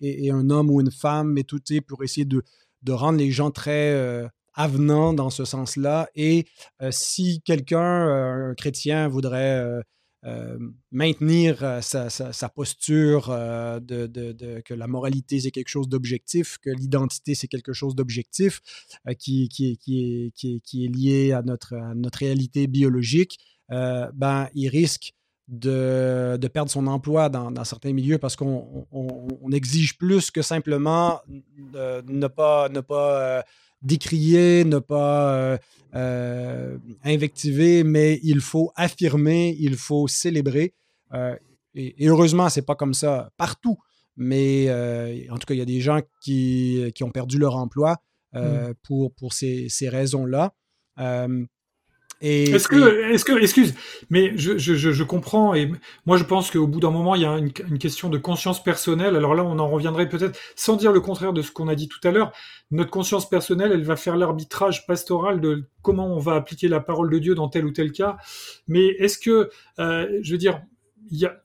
est, un homme ou une femme, mais tout est pour essayer de, de rendre les gens très avenant dans ce sens-là. Et euh, si quelqu'un, euh, un chrétien, voudrait euh, maintenir sa, posture de, que la moralité, c'est quelque chose d'objectif, que l'identité, c'est quelque chose d'objectif, qui, qui, qui, qui, est lié à notre, notre réalité biologique, ben, il risque de, de, perdre son emploi dans, dans certains milieux parce qu'on on, exige plus que simplement ne pas, ne pas décrier, ne pas euh, euh, invectiver, mais il faut affirmer, il faut célébrer. Euh, et, heureusement, c'est pas comme ça partout, mais en tout cas, il y a des gens qui, qui ont perdu leur emploi mmh. pour, pour ces, ces raisons-là. Est-ce que, est-ce que, excuse, mais je, je, je, comprends et moi je pense qu'au bout d'un moment il y a une, une, question de conscience personnelle. Alors là, on en reviendrait peut-être sans dire le contraire de ce qu'on a dit tout à l'heure. Notre conscience personnelle, elle va faire l'arbitrage pastoral de comment on va appliquer la parole de Dieu dans tel ou tel cas. Mais est-ce que, euh, je veux dire, il y a,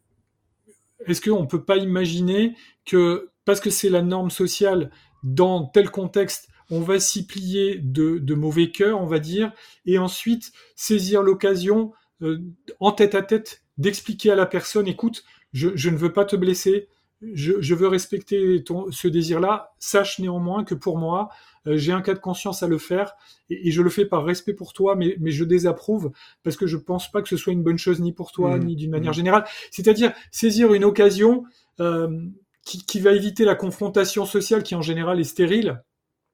est-ce qu'on peut pas imaginer que parce que c'est la norme sociale dans tel contexte on va s'y plier de, mauvais cœur, on va dire, et ensuite saisir l'occasion euh, en tête à tête d'expliquer à la personne, écoute, je, ne veux pas te blesser, je, veux respecter ton, ce désir-là, sache néanmoins que pour moi, euh, j'ai un cas de conscience à le faire, et, je le fais par respect pour toi, mais, mais je désapprouve, parce que je pense pas que ce soit une bonne chose ni pour toi, mmh. ni d'une manière mmh. générale. C'est-à-dire saisir une occasion euh, qui, qui va éviter la confrontation sociale qui en général est stérile,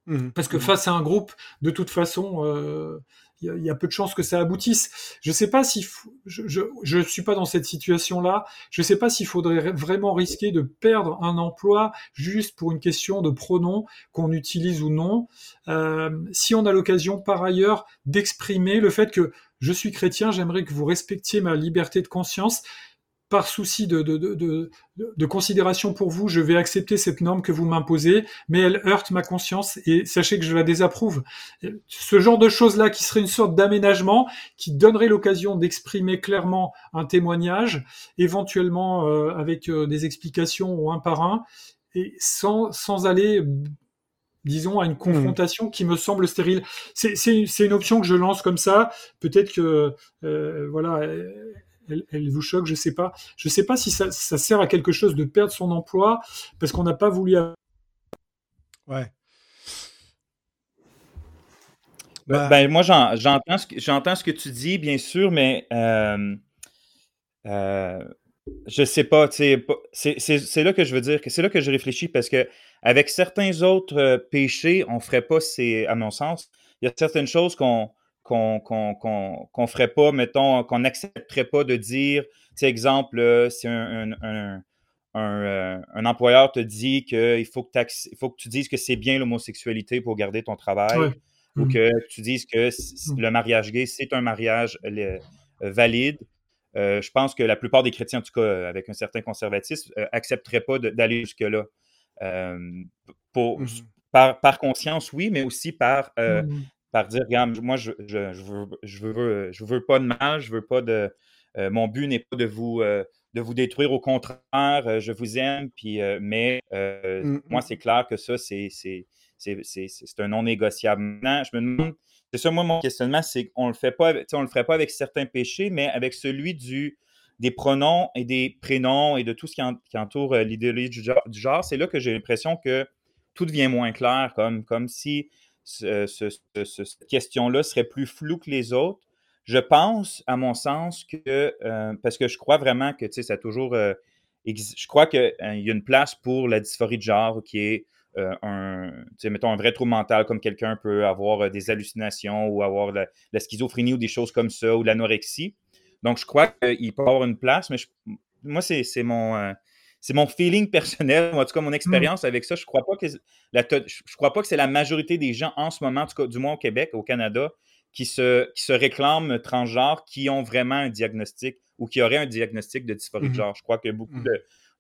Mmh. Parce que mmh. face à un groupe, de toute façon, euh, il y, a peu de chances que ça aboutisse. Je sais pas si je, je, suis pas dans cette situation-là. Je sais pas s'il faudrait vraiment risquer de perdre un emploi juste pour une question de pronom qu'on utilise ou non. Euh, si on a l'occasion par ailleurs d'exprimer le fait que je suis chrétien, j'aimerais que vous respectiez ma liberté de conscience par souci de, de, considération pour vous, je vais accepter cette norme que vous m'imposez, mais elle heurte ma conscience et sachez que je la désapprouve. Ce genre de choses-là qui serait une sorte d'aménagement qui donnerait l'occasion d'exprimer clairement un témoignage, éventuellement euh, avec euh, des explications ou un par un, et sans, sans aller disons, à une confrontation qui me semble stérile. C'est une option que je lance comme ça. Peut-être que, euh, voilà, elle, vous choque, je sais pas. Je sais pas si ça, sert à quelque chose de perdre son emploi parce qu'on n'a pas voulu. Ouais. Ben, bah ben, moi, j'entends ce, que, ce que tu dis, bien sûr, mais euh, euh, je sais pas. C'est là que je veux dire, que c'est là que je réfléchis parce que avec certains autres euh, péchés, on ferait pas, c'est à mon sens, il y a certaines choses qu'on qu'on qu'on ferait pas, mettons, qu'on n'accepterait pas de dire, tu exemple, euh, si un, un, euh, un, employeur te dit qu'il faut, que faut que tu dises que c'est bien l'homosexualité pour garder ton travail, ou mmh. que tu dises que mmh. le mariage gay, c'est un mariage euh, valide. je pense que la plupart des chrétiens, en tout cas avec un certain conservatisme, n'accepteraient pas d'aller jusque-là. pour, mmh par, par, conscience, oui, mais aussi par par dire, regarde, moi, je, je, je, veux, je, veux, je veux pas de mal, je veux pas de. Euh, mon but n'est pas de vous, euh, de vous détruire, au contraire, euh, je vous aime, puis, mais mmh, moi, mmh. c'est clair que ça, c'est, c'est, un non négociable. Maintenant, je me demande, c'est ça, moi, mon questionnement, c'est qu'on le fait pas, on le ferait pas avec certains péchés, mais avec celui du, des pronoms et des prénoms et de tout ce qui, entoure l'idéologie du genre, c'est là que j'ai l'impression que tout devient moins clair, comme, comme si cette question-là serait plus floue que les autres. Je pense, à mon sens, que, euh, parce que je crois vraiment que, tu sais, ça a toujours, euh, je crois qu'il hein, y a une place pour la dysphorie de genre qui est euh, un, tu sais, mettons, un vrai trouble mental, comme quelqu'un peut avoir des hallucinations ou avoir la, la, schizophrénie ou des choses comme ça, ou l'anorexie. Donc, je crois qu'il peut avoir une place, mais moi, c'est mon c'est mon feeling personnel, en tout cas mon mmh. expérience avec ça. Je crois pas que je crois pas que c'est la majorité des gens en ce moment, en tout cas du moins au Québec, au Canada, qui se, qui se réclament transgenres, qui ont vraiment un diagnostic ou qui auraient un diagnostic de dysphorie de mmh genre. Je crois qu'il y a beaucoup mmh.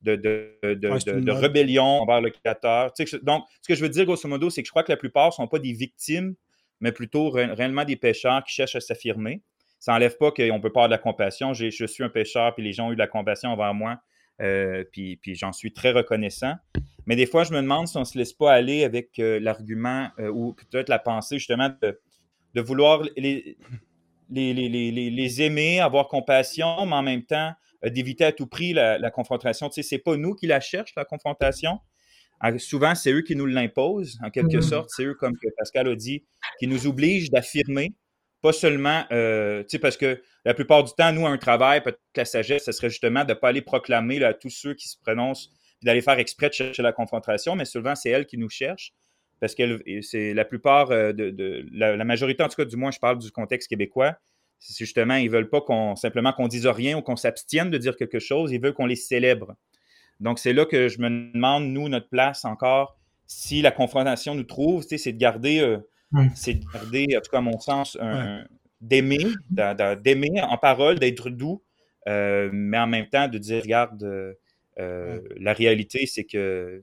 de, de, de, rébellion envers le créateur. donc, ce que je veux dire, grosso modo, c'est que je crois que la plupart ne sont pas des victimes, mais plutôt réellement des pêcheurs qui cherchent à s'affirmer. Ça n'enlève pas qu'on peut pas avoir de la compassion. Je suis un pêcheur, puis les gens ont eu de la compassion envers moi euh, puis, j'en suis très reconnaissant. Mais des fois, je me demande si on ne se laisse pas aller avec euh, l'argument euh, ou peut-être la pensée justement de, vouloir les, les, aimer, avoir compassion, mais en même temps d'éviter à tout prix la, confrontation. Tu sais, c'est pas nous qui la cherchent, la confrontation. Ah, souvent, c'est eux qui nous l'imposent, en quelque mm-hmm. sorte. C'est eux, comme Pascal a dit, qui nous obligent d'affirmer pas seulement, euh, tu sais, parce que la plupart du temps, nous, un travail, peut-être la sagesse, ce serait justement de ne pas aller proclamer à tous ceux qui se prononcent, d'aller faire exprès de chercher la confrontation, mais souvent, c'est elle qui nous cherche. Parce que c'est la plupart euh, de, la, majorité, en tout cas, du moins, je parle du contexte québécois, c'est justement, ils veulent pas qu'on simplement qu'on dise rien ou qu'on s'abstienne de dire quelque chose, ils veulent qu'on les célèbre. Donc, c'est là que je me demande, nous, notre place encore, si la confrontation nous trouve, c'est de garder euh, c'est de garder, en tout cas à mon sens, d'aimer, d'aimer en parole, d'être doux, euh, mais en même temps de dire, regarde, euh, la réalité, c'est que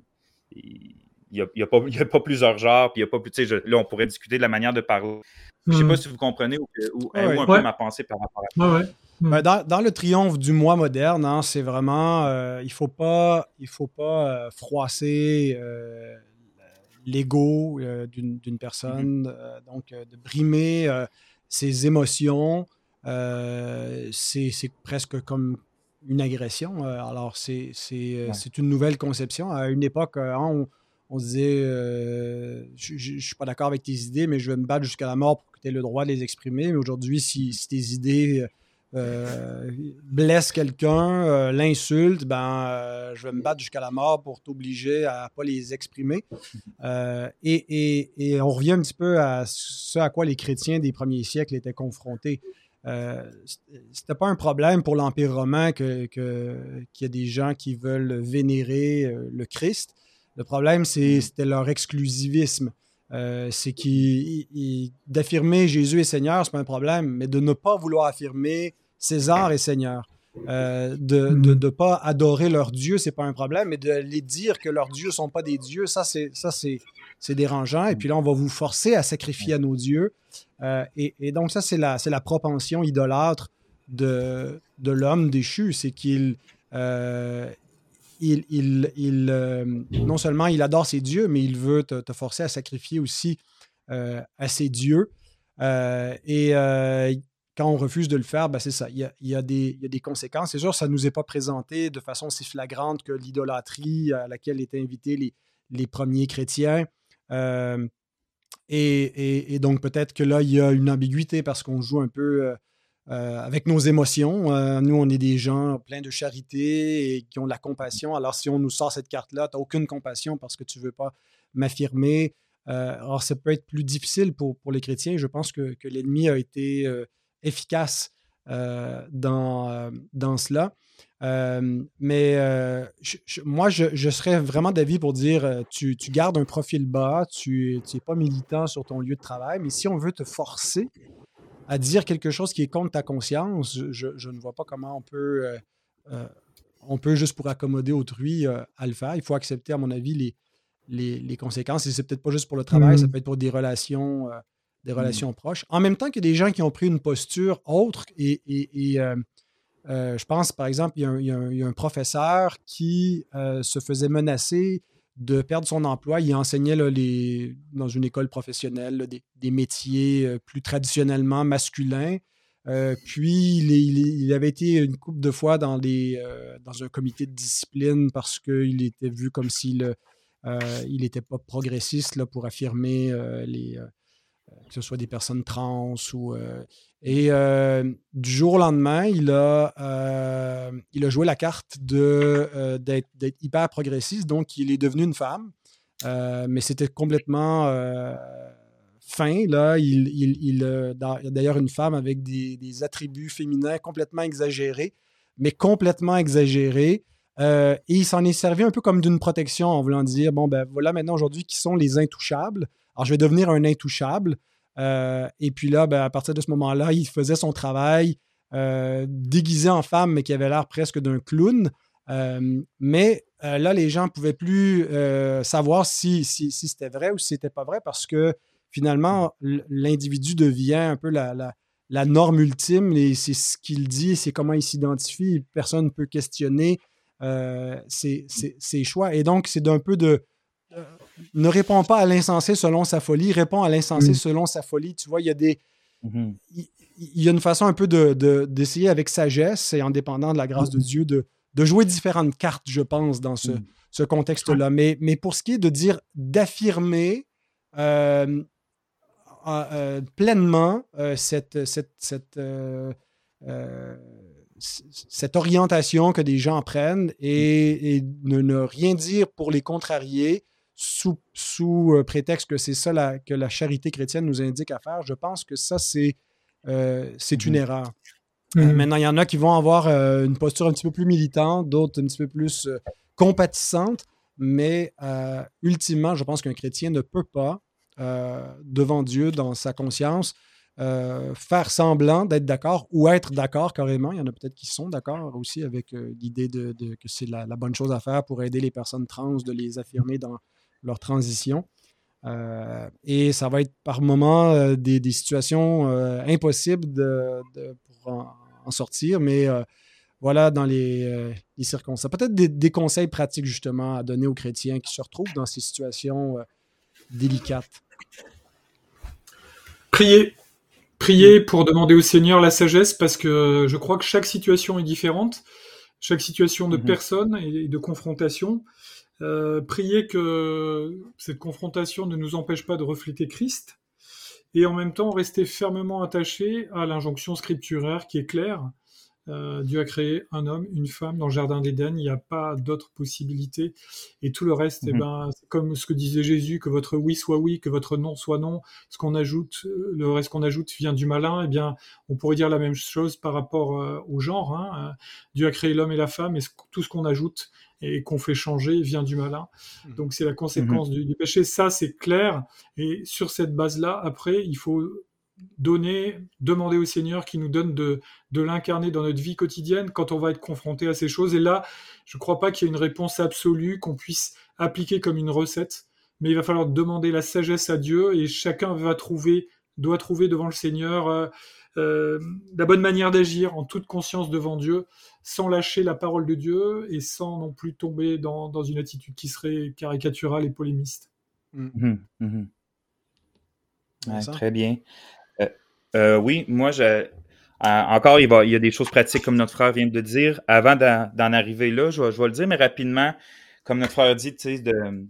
il n'y a, pas plusieurs genres, puis il y a pas plus, là, on pourrait discuter de la manière de parler. Je ne sais pas si vous comprenez ou, un peu ma pensée par rapport à ça. Ben, dans, le triomphe du moi moderne, hein, c'est vraiment, euh, il ne faut pas, il faut pas froisser l'ego euh, d'une personne, mm-hmm. euh, donc euh, de brimer ses émotions, c'est presque comme une agression. alors, c'est une nouvelle conception. À une époque, hein, on, disait Je ne suis pas d'accord avec tes idées, mais je vais me battre jusqu'à la mort pour que tu aies le droit de les exprimer. Mais aujourd'hui, si, tes idées blesse quelqu'un, l'insulte, ben, je vais me battre jusqu'à la mort pour t'obliger à ne pas les exprimer. Et, et, on revient un petit peu à ce à quoi les chrétiens des premiers siècles étaient confrontés. Euh, c'était pas un problème pour l'Empire romain qu'il y a des gens qui veulent vénérer le Christ. Le problème, mm. c'était leur exclusivisme. Euh, c'est d'affirmer Jésus est Seigneur, c'est pas un problème, mais de ne pas vouloir affirmer César est Seigneur. Euh, de ne mm. pas adorer leur Dieu, c'est pas un problème, mais de les dire que leurs dieux sont pas des dieux, ça c'est ça c'est dérangeant. Et puis là, on va vous forcer à sacrifier à nos dieux. Euh, et, donc ça c'est la c'est la propension idolâtre de de l'homme déchu, c'est qu'il il, euh, non seulement il adore ses dieux, mais il veut te, forcer à sacrifier aussi euh, à ses dieux. Euh, et quand on refuse de le faire, ben c'est ça. Il y, a, des, conséquences. C'est sûr, ça ne nous est pas présenté de façon si flagrante que l'idolâtrie à laquelle étaient invités les, premiers chrétiens. et, donc peut-être que là, il y a une ambiguïté parce qu'on joue un peu euh, avec nos émotions. Euh, nous, on est des gens pleins de charité et qui ont de la compassion. Alors, si on nous sort cette carte-là, tu n'as aucune compassion parce que tu ne veux pas m'affirmer. Euh, alors, ça peut être plus difficile pour, les chrétiens. Je pense que l'ennemi a été efficace dans, dans cela. mais moi, je, je, serais vraiment d'avis pour dire tu, tu, gardes un profil bas, tu n'es pas militant sur ton lieu de travail, mais si on veut te forcer à dire quelque chose qui est contre ta conscience, je, ne vois pas comment on peut, euh, euh, on peut juste pour accommoder autrui euh, à le faire. Il faut accepter, à mon avis, les, les, conséquences. Et c'est peut-être pas juste pour le travail, ça mmh. peut être pour des relations, des mmh. relations proches. En même temps qu'il y a des gens qui ont pris une posture autre et, je pense, par exemple, il y a un, professeur qui se faisait menacer de perdre son emploi. Il enseignait les, dans une école professionnelle des, métiers euh, plus traditionnellement masculins. Euh, puis, il, avait été une couple de fois dans, euh, dans un comité de discipline parce qu'il était vu comme s'il n'était pas progressiste là, pour affirmer les, que ce soit des personnes trans ou. Euh, et euh, du jour au lendemain, il a, euh, il a joué la carte d'être, hyper progressiste, donc il est devenu une femme. mais c'était complètement fin. Là. Il, il, a d'ailleurs une femme avec des, attributs féminins complètement exagérés, mais complètement exagérés. et il s'en est servi un peu comme d'une protection en voulant dire bon, ben voilà maintenant aujourd'hui qui sont les intouchables. Alors, je vais devenir un intouchable. Euh, et puis là, ben, à partir de ce moment-là, il faisait son travail euh, déguisé en femme, mais qui avait l'air presque d'un clown. Euh, mais là, les gens ne pouvaient plus savoir si, si, c'était vrai ou si c'était pas vrai parce que finalement, l'individu devient un peu la, norme ultime et c'est ce qu'il dit, c'est comment il s'identifie. Personne ne peut questionner ses, choix. Et donc, c'est d'un peu de ne répond pas à l'insensé selon sa folie, répond à l'insensé mm. selon sa folie. Tu vois, il y a des. Mm-hmm. Il, y a une façon un peu d'essayer de, avec sagesse et en dépendant de la grâce de mm-hmm. Dieu de, de jouer différentes cartes, je pense, dans ce, mm. contexte-là. Mais, mais pour ce qui est de dire, d'affirmer euh, euh, pleinement euh, cette, cette, cette, cette, orientation que des gens prennent et, ne, ne, rien dire pour les contrarier, sous, euh, prétexte que c'est ça que la charité chrétienne nous indique à faire, je pense que ça, c'est euh, une mhm. erreur. Euh, mhm. maintenant, il y en a qui vont avoir une posture un petit peu plus militante, d'autres un petit peu plus compatissante, mais ultimement, je pense qu'un chrétien ne peut pas, devant Dieu, dans sa conscience, faire semblant d'être d'accord ou être d'accord carrément. Il y en a peut-être qui sont d'accord aussi avec l'idée de, que c'est la, la, bonne chose à faire pour aider les personnes trans, de les affirmer dans, leur transition. Euh, et ça va être par moments euh, des, situations euh, impossibles de, pour en, sortir, mais voilà dans les, circonstances. Peut-être des, conseils pratiques justement à donner aux chrétiens qui se retrouvent dans ces situations délicates. Prier. Prier pour demander au Seigneur la sagesse parce que je crois que chaque situation est différente, chaque situation de mhm. personne et de confrontation. Euh, prier que cette confrontation ne nous empêche pas de refléter Christ et en même temps rester fermement attaché à l'injonction scripturaire qui est claire. Euh, Dieu a créé un homme, une femme dans le jardin d'Éden. Il n'y a pas d'autres possibilités. Et tout le reste, eh mhm. ben, c'est comme ce que disait Jésus, que votre oui soit oui, que votre non soit non. Ce qu'on ajoute, euh, le reste qu'on ajoute vient du malin. Eh bien, on pourrait dire la même chose par rapport euh, au genre. Hein. Dieu a créé l'homme et la femme, et tout ce qu'on ajoute et qu'on fait changer vient du malin. Mhm. Donc c'est la conséquence mhm. du, péché. Ça, c'est clair. Et sur cette base-là, après, il faut donner, demander au Seigneur qui nous donne de, de l'incarner dans notre vie quotidienne quand on va être confronté à ces choses. Et là, je ne crois pas qu'il y ait une réponse absolue qu'on puisse appliquer comme une recette, mais il va falloir demander la sagesse à Dieu et chacun va trouver, doit trouver devant le Seigneur euh, la bonne manière d'agir en toute conscience devant Dieu, sans lâcher la parole de Dieu et sans non plus tomber dans, dans une attitude qui serait caricaturale et polémiste. Mmh. Mmh. Mmh. très bien. Euh, oui, moi, je, encore, il, va, il y a des choses pratiques, comme notre frère vient de dire. Avant d'en arriver là, je vais, je vais, le dire, mais rapidement, comme notre frère dit, de,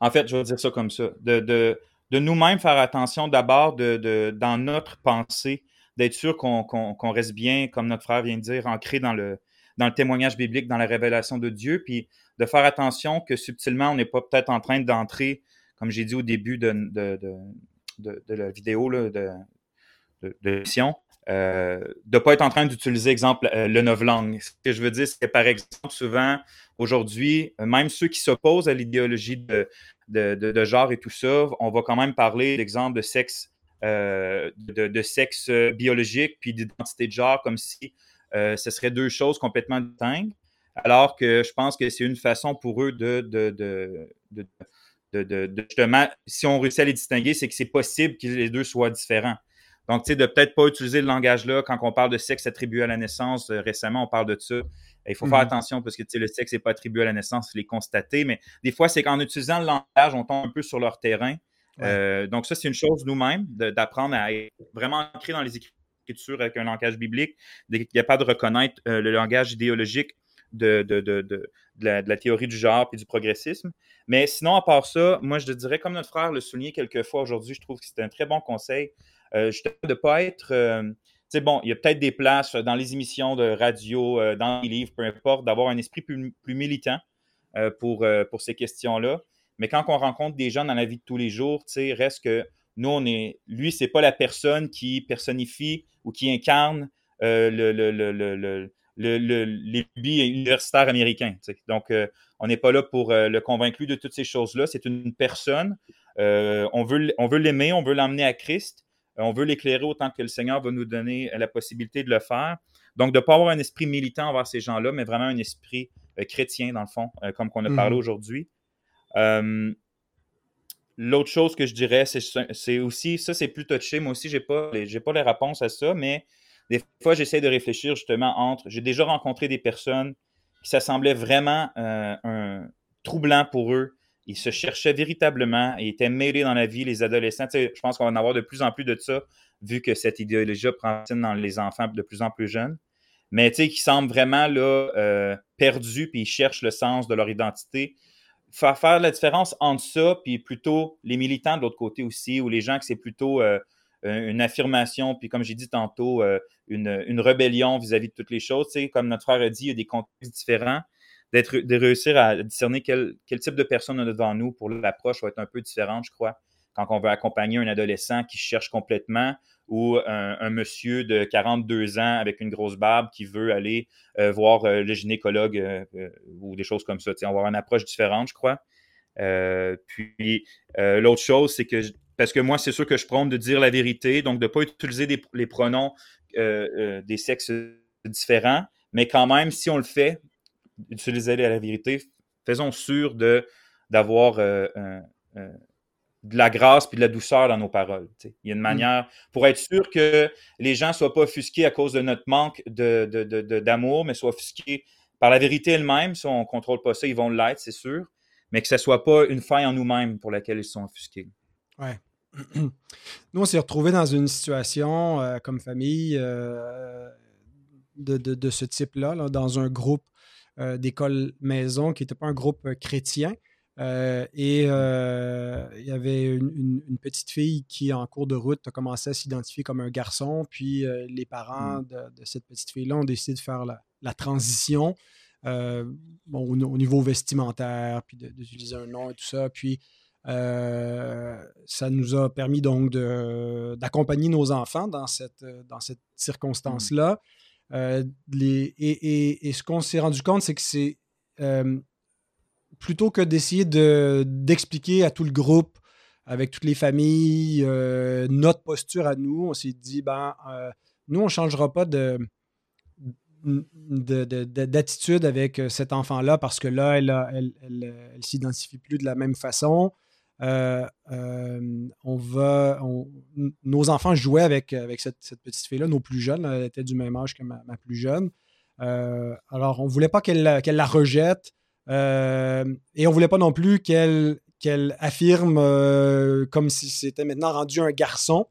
en fait, je vais dire ça comme ça, de, de, de nous-mêmes faire attention d'abord de, dans notre pensée, d'être sûr qu'on reste bien, comme notre frère vient de dire, ancré dans le, dans le témoignage biblique, dans la révélation de Dieu, puis de faire attention que subtilement, on n'est pas peut-être en train d'entrer, comme j'ai dit au début de, de, de, de la vidéo, de, de, l'émission, euh, de ne pas être en train d'utiliser, exemple, euh, le novlangue. Ce que je veux dire, c'est par exemple, souvent, aujourd'hui, même ceux qui s'opposent à l'idéologie de, de, genre et tout ça, on va quand même parler, d'exemple, de sexe, euh, de, sexe biologique puis d'identité de genre, comme si ce serait deux choses complètement distinctes. Alors que je pense que c'est une façon pour eux de, de, de, justement, si on réussit à les distinguer, c'est que c'est possible que les deux soient différents. Donc, tu sais, de peut-être pas utiliser le langage-là quand on parle de sexe attribué à la naissance. Euh, récemment, on parle de ça. Il faut faire mhm. attention parce que tu sais, le sexe n'est pas attribué à la naissance, il est constaté. Mais des fois, c'est qu'en utilisant le langage, on tombe un peu sur leur terrain. Euh, donc, ça, c'est une chose nous-mêmes, d'apprendre à être vraiment ancré dans les écritures avec un langage biblique, a pas de reconnaître euh, le langage idéologique de, la, théorie du genre et du progressisme. Mais sinon, à part ça, moi, je dirais, comme notre frère le soulignait quelques fois aujourd'hui, je trouve que c'est un très bon conseil euh, justement, de ne pas être. Euh, tu sais, bon, il y a peut-être des places dans les émissions de radio, dans les livres, peu importe, d'avoir un esprit plus, militant pour ces questions-là. Mais quand on rencontre des gens dans la vie de tous les jours, tu sais, reste que nous, on est. Lui, c'est pas la personne qui personnifie ou qui incarne le, le, le, le les universitaires américains. Donc, on n'est pas là pour le convaincre de toutes ces choses-là. C'est une personne. on veut on veut l'aimer, on veut l'emmener à Christ. Euh, on veut l'éclairer autant que le Seigneur va nous donner euh, la possibilité de le faire. Donc, de ne pas avoir un esprit militant envers ces gens-là, mais vraiment un esprit euh, chrétien, dans le fond, comme qu'on a parlé mhm. aujourd'hui. L'autre chose que je dirais, c'est aussi, ça c'est plus touché, moi aussi, je n'ai pas, les, pas les réponses à ça, mais des fois, j'essaie de réfléchir justement entre, j'ai déjà rencontré des personnes qui ça semblait vraiment un, troublant pour eux ils se cherchaient véritablement et étaient mêlés dans la vie, les adolescents. je pense qu'on va en avoir de plus en plus de ça, vu que cette idéologie prend dans les enfants de plus en plus jeunes. Mais qui semblent vraiment là, euh, perdus, puis ils cherchent le sens de leur identité. Faire faire la différence entre ça, puis plutôt les militants de l'autre côté aussi, ou les gens que c'est plutôt euh, une affirmation, puis comme j'ai dit tantôt, euh, une, une, rébellion vis-à-vis de toutes les choses. Comme notre frère a dit, il y a des contextes différents de réussir à discerner quel, type de personne on a devant nous pour l'approche va être un peu différente, je crois, quand on veut accompagner un adolescent qui cherche complètement ou un, monsieur de 42 ans avec une grosse barbe qui veut aller euh, voir euh, le gynécologue euh, ou des choses comme ça. on va avoir une approche différente, je crois. puis l'autre chose, c'est que parce que moi, c'est sûr que je prône de dire la vérité, donc de ne pas utiliser les pronoms des sexes différents, mais quand même, si on le fait, utiliser la vérité, faisons sûr d'avoir de la grâce puis de la douceur dans nos paroles. Il y a une mm. manière pour être sûr que les gens ne soient pas offusqués à cause de notre manque de, d'amour, mais soient offusqués par la vérité elle-même. Si on ne contrôle pas ça, ils vont l'être, c'est sûr, mais que ce ne soit pas une faille en nous-mêmes pour laquelle ils sont offusqués. Ouais. Nous, on s'est retrouvés dans une situation euh, comme famille euh, de, ce type-là, là, dans un groupe euh, d'école maison qui n'était pas un groupe euh, et il y avait une, petite fille qui, en cours de route, a commencé à s'identifier comme un garçon. Puis les parents mm. de, cette petite fille-là ont décidé de faire la, transition bon, au, niveau vestimentaire, puis d'utiliser un nom et tout ça. Puis euh, ça nous a permis donc d'accompagner nos enfants dans cette, dans cette circonstance-là. Euh, et, ce qu'on s'est rendu compte, c'est que c'est euh, plutôt que d'essayer d'expliquer à tout le groupe, avec toutes les familles, notre posture à nous, on s'est dit, ben, nous, on ne changera pas de d'attitude avec cet enfant-là parce que là, elle elle, elle, s'identifie plus de la même façon. Euh, euh, on va, nos enfants jouaient avec, avec cette, petite fille-là, nos plus jeunes, elle était du même âge que ma, plus jeune. Euh, alors, on ne voulait pas qu'elle la rejette et on ne voulait pas non plus qu'elle qu'elle affirme comme si c'était maintenant rendu un garçon.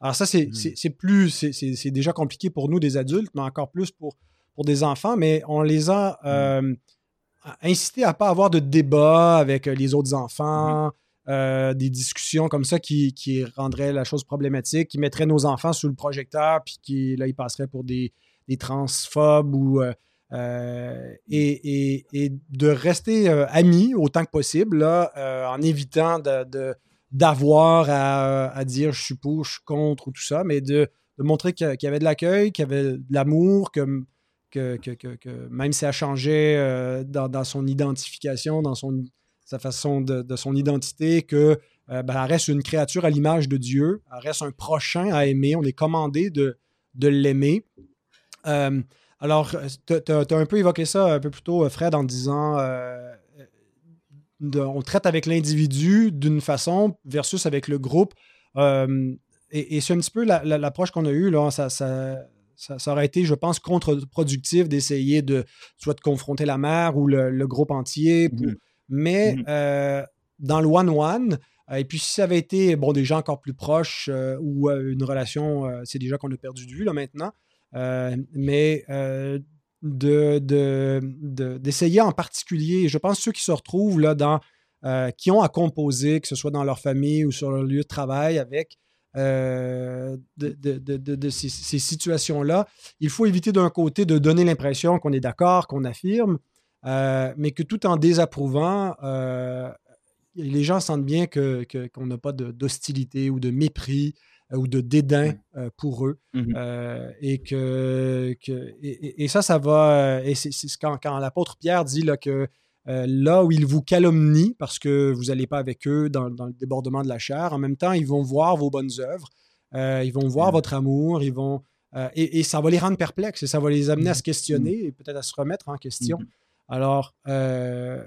Alors ça, c'est mmh. plus, c'est déjà compliqué pour nous des adultes, mais encore plus pour, pour des enfants, mais on les a mmh. incités à ne pas avoir de débat avec les autres enfants. Mmh. Euh, des discussions comme ça qui, rendraient la chose problématique, qui mettraient nos enfants sous le projecteur, puis qui, là, ils passeraient pour des, transphobes ou. Euh, euh, et, de rester amis autant que possible, là, en évitant d'avoir à, dire je suis pour, je suis contre ou tout ça, mais de, montrer qu'il y avait de l'accueil, qu'il y avait de l'amour, que, même si elle changeait dans, dans, son identification, dans son sa façon de, son identité, que euh, ben, elle reste une créature à l'image de Dieu, elle reste un prochain à aimer, on est commandé de l'aimer. Euh, alors, tu as, un peu évoqué ça un peu plus tôt, Fred, en disant euh, on traite avec l'individu d'une façon versus avec le groupe. et, c'est un petit peu l'approche qu'on a eue. Là, ça, ça, ça, aurait été, je pense, contre-productif d'essayer de soit de confronter la mère ou le, groupe entier. Pour, mm-hmm. Mais mmh. euh, dans le one-one, euh, et puis si ça avait été bon, des gens encore plus proches euh, ou une relation, c'est déjà qu'on a perdu de vue là maintenant, mais d'essayer en particulier, je pense ceux qui se retrouvent là dans, qui ont à composer, que ce soit dans leur famille ou sur leur lieu de travail avec ces situations-là, il faut éviter d'un côté de donner l'impression qu'on est d'accord, qu'on affirme, euh, mais que tout en désapprouvant, euh, les gens sentent bien qu'on que, qu'on n'a pas d'hostilité ou de mépris euh, ou de dédain pour eux. Mmh et que, que et, ça, ça va. Et c'est quand, quand l'apôtre Pierre dit là, que là où ils vous calomnient parce que vous n'allez pas avec eux dans, dans, le débordement de la chair, en même temps, ils vont voir vos bonnes œuvres, ils vont voir votre amour, ils vont. Et, et, ça va les rendre perplexes et ça va les amener à se mmh questionner et peut-être à se remettre en question. Alors, euh,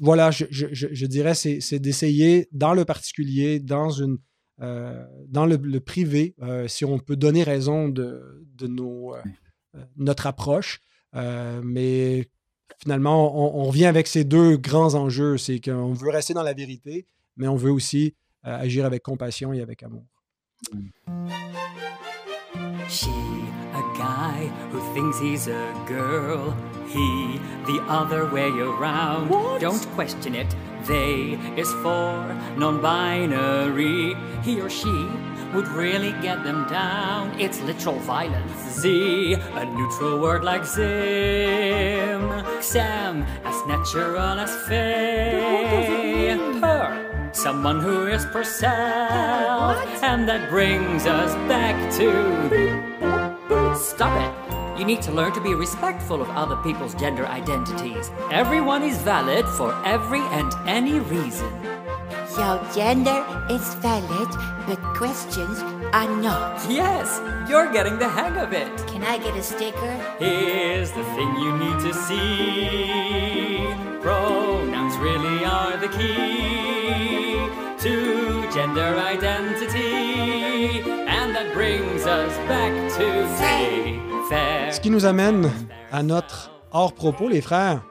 voilà, je, dirais, c'est d'essayer dans le particulier, dans, une, euh, dans le, privé, euh, si on peut donner raison de, nos, notre approche. mais finalement, on, revient avec ces deux grands enjeux. C'est qu'on veut rester dans la vérité, mais on veut aussi agir avec compassion et avec amour. A guy who thinks he's a girl. He, the other way around. What? Don't question it. They is for non binary. He or she would really get them down. It's literal violence. Z, a neutral word like Zim. Sam, as natural as Faye. Her, someone who is per And that brings us back to. Stop it. You need to learn to be respectful of other people's gender identities. Everyone is valid for every and any reason. Your gender is valid, but questions are not. Yes, you're getting the hang of it. Can I get a sticker? Here's the thing you need to see pronouns really are the key to gender identity, Ce qui nous amène à notre hors-propos, les frères.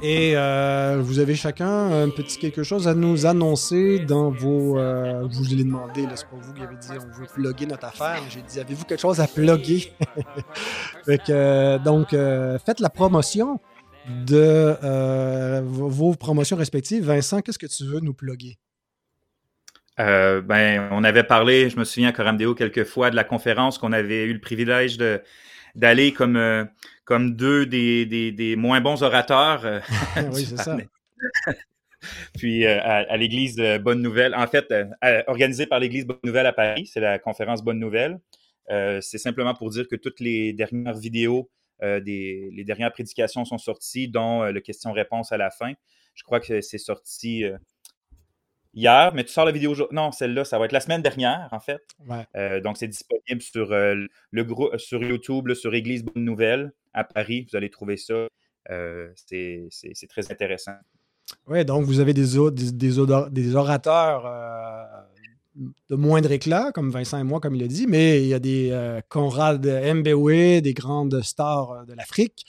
Et euh, vous avez chacun un petit quelque chose à nous annoncer dans vos. Euh, je vous l'ai demandé, c'est pas vous qui avez dit on veut plugger notre affaire. J'ai dit avez-vous quelque chose à plugger? Donc, euh, faites la promotion. de euh, vos promotions respectives. Vincent, qu'est-ce que tu veux nous plugger? Euh, ben, on avait parlé, je me souviens à Coramdeo quelques fois de la conférence qu'on avait eu le privilège de d'aller comme, euh, comme deux des, des, des moins bons orateurs. euh, oui, c'est ça. Puis euh, à, à l'église Bonne Nouvelle, en fait, organisée par l'église Bonne Nouvelle à Paris, c'est la conférence Bonne Nouvelle. C'est simplement pour dire que toutes les dernières vidéos, des, les dernières prédications sont sorties, dont le question-réponse à la fin. Je crois que c'est sorti hier, mais tu sors la vidéo. aujourd'hui. Non, celle-là, ça va être la semaine dernière, en fait. Ouais. Euh, donc, c'est disponible sur, euh, le groupe, sur YouTube, là, sur Église Bonne Nouvelle à Paris. Vous allez trouver ça. Euh, c'est très intéressant. Oui, donc vous avez des, des, des orateurs euh, de moindre éclat, comme Vincent et moi, comme il a dit, mais il y a des euh, Conrad Mbewe, des grandes stars euh, de l'Afrique,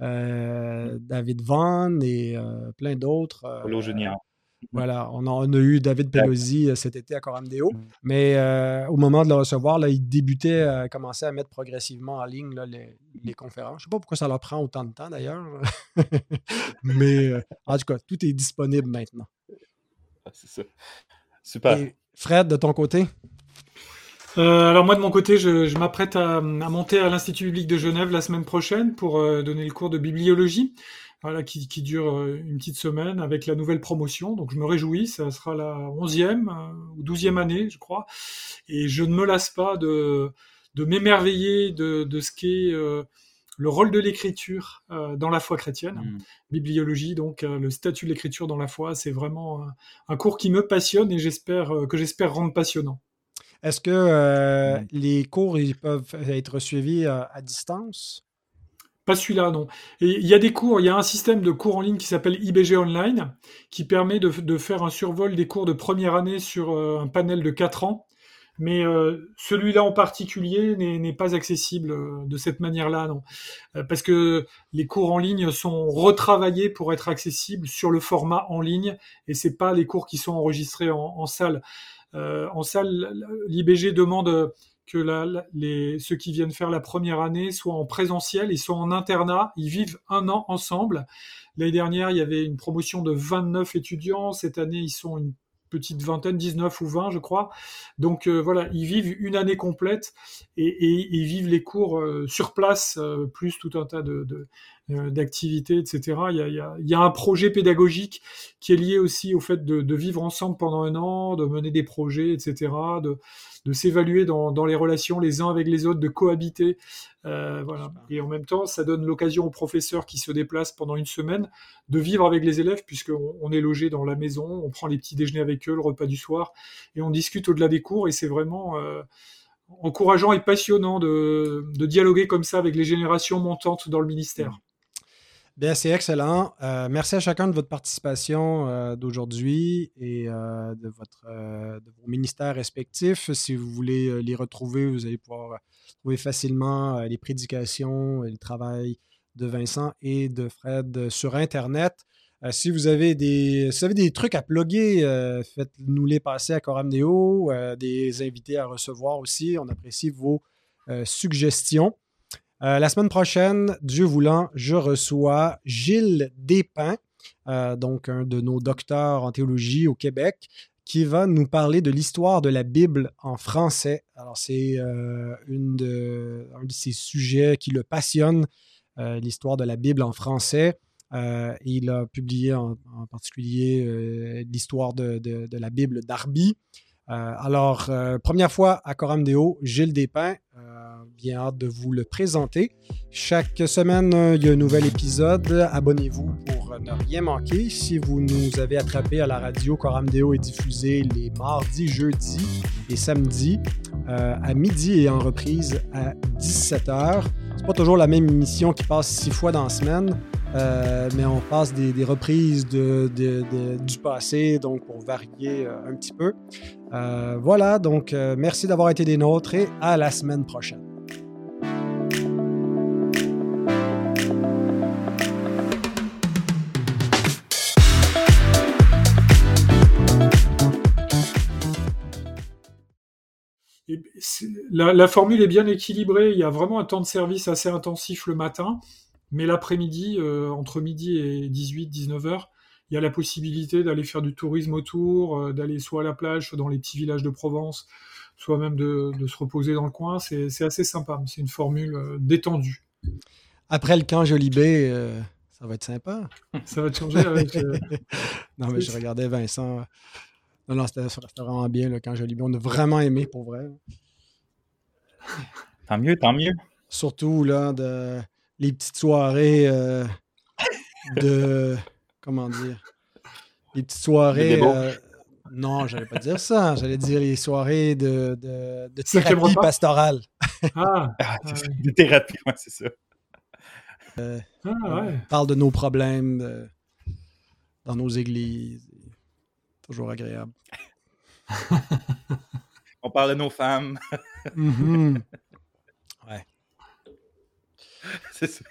euh, David Vaughan et euh, plein d'autres. euh, Polo Junior. Voilà, on a, on a eu David Pelosi euh, cet été à Coramdeo, mais euh, au moment de le recevoir, là, il débutait à commencer à mettre progressivement en ligne là, les, les conférences. Je ne sais pas pourquoi ça leur prend autant de temps d'ailleurs, mais euh, en tout cas, tout est disponible maintenant. Ah, C'est ça. Super. Et Fred, de ton côté? Euh, alors moi de mon côté, je, je m'apprête à, à monter à l'Institut biblique de Genève la semaine prochaine pour euh, donner le cours de bibliologie, voilà, qui, qui dure euh, une petite semaine avec la nouvelle promotion. Donc je me réjouis, ça sera la onzième euh, ou douzième année, je crois, et je ne me lasse pas de, de m'émerveiller de, de ce qu'est euh, le rôle de l'écriture euh, dans la foi chrétienne Mm. bibliologie, donc le statut de l'écriture dans la foi, c'est vraiment un, un cours qui me passionne et j'espère que j'espère rendre passionnant. Est-ce que euh, Ouais. les cours ils peuvent être suivis à distance? Pas celui-là, non. Il y a des cours, il y a un système de cours en ligne qui s'appelle IBG Online, qui permet de, faire un survol des cours de première année sur euh, un panel de 4 ans. Mais euh, celui-là en particulier n'est pas accessible euh, de cette manière-là, non. Parce que les cours en ligne sont retravaillés pour être accessibles sur le format en ligne, et c'est pas les cours qui sont enregistrés en, salle. En salle, l'IBG demande que les, ceux qui viennent faire la première année soient en présentiel, ils sont en internat, ils vivent un an ensemble. L'année dernière, il y avait une promotion de 29 étudiants. Cette année, ils sont une petite vingtaine, 19 ou 20, je crois. Donc euh, voilà, ils vivent une année complète et, ils vivent les cours euh, sur place, euh, plus tout un tas de, d'activités, etc. Il y, a, il, y a, il y a un projet pédagogique qui est lié aussi au fait de, de vivre ensemble pendant un an, de mener des projets, etc., de, de s'évaluer dans, dans les relations les uns avec les autres, de cohabiter. Euh, voilà. Et en même temps, ça donne l'occasion aux professeurs qui se déplacent pendant une semaine de vivre avec les élèves, puisqu'on on est logé dans la maison, on prend les petits déjeuners avec eux, le repas du soir, et on discute au-delà des cours, et c'est vraiment euh, encourageant et passionnant de, de dialoguer comme ça avec les générations montantes dans le ministère. Bien, c'est excellent. Euh, merci à chacun de votre participation euh, d'aujourd'hui et euh, de, votre, vos ministères respectifs. Si vous voulez les retrouver, vous allez pouvoir trouver facilement les prédications et le travail de Vincent et de Fred sur Internet. Si, vous avez des, si vous avez des trucs à plugger, faites-nous les passer à Coramdeo, euh, des invités à recevoir aussi. On apprécie vos suggestions. Euh, la semaine prochaine, Dieu voulant, je reçois Gilles Despins, euh, donc un de nos docteurs en théologie au Québec, qui va nous parler de l'histoire de la Bible en français. Alors, c'est euh, un de ses sujets qui le passionne, l'histoire de la Bible en français. Il a publié en, particulier l'histoire de, la Bible d'Arby. Euh, alors, euh, première fois à Coram Deo, Gilles Despins. Euh, bien hâte de vous le présenter. Chaque semaine, il y a un nouvel épisode. Abonnez-vous pour ne rien manquer. Si vous nous avez attrapé à la radio, Coram Deo est diffusé les mardis, jeudis et samedis à midi et en reprise à 17h. Pas toujours la même émission qui passe six fois dans la semaine. Euh, mais on passe des, reprises du passé, donc pour varier euh, un petit peu. Euh, voilà, donc merci d'avoir été des nôtres et à la semaine prochaine. La, la, formule est bien équilibrée. Il y a vraiment un temps de service assez intensif le matin Mais l'après-midi, euh, entre midi et 18, 19 heures, il y a la possibilité d'aller faire du tourisme autour, euh, d'aller soit à la plage, soit dans les petits villages de Provence, soit même de, de se reposer dans le coin. C'est assez sympa. C'est une formule euh, détendue. Après le camp Jolibé, ça va être sympa. Ça va te changer avec. Non, mais je regardais Vincent. Non, non, c'était vraiment bien le camp Jolibé. On a vraiment aimé pour vrai. Tant mieux, tant mieux. Surtout là, de, les petites soirées euh, de. Comment dire? Les petites soirées. De euh, non, j'allais pas dire ça. J'allais dire les soirées de, de, de thérapie pastorale. Ah, Ah, Ah c'est ouais. Des thérapies, ouais, c'est ça. ah On ouais. parle de nos problèmes de- dans nos églises. Toujours agréable. On parle de nos femmes. Mhm. c'est ça.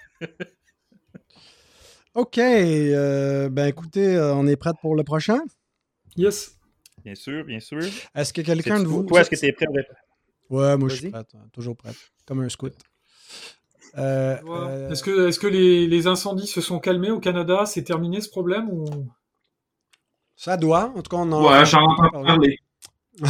OK. euh, ben écoutez, euh, on est prêt pour le prochain? Yes. Bien sûr, bien sûr. Est-ce que quelqu'un de vous. Toi, est-ce que tu es prêt? Ouais, moi je suis prête. hein, Toujours prête. Comme un scout. Euh, Ouais. euh, Est-ce que, est-ce que les, les incendies se sont calmés au Canada? C'est terminé ce problème ou... Ça doit. En tout cas, on en Ouais, j'en entends parler.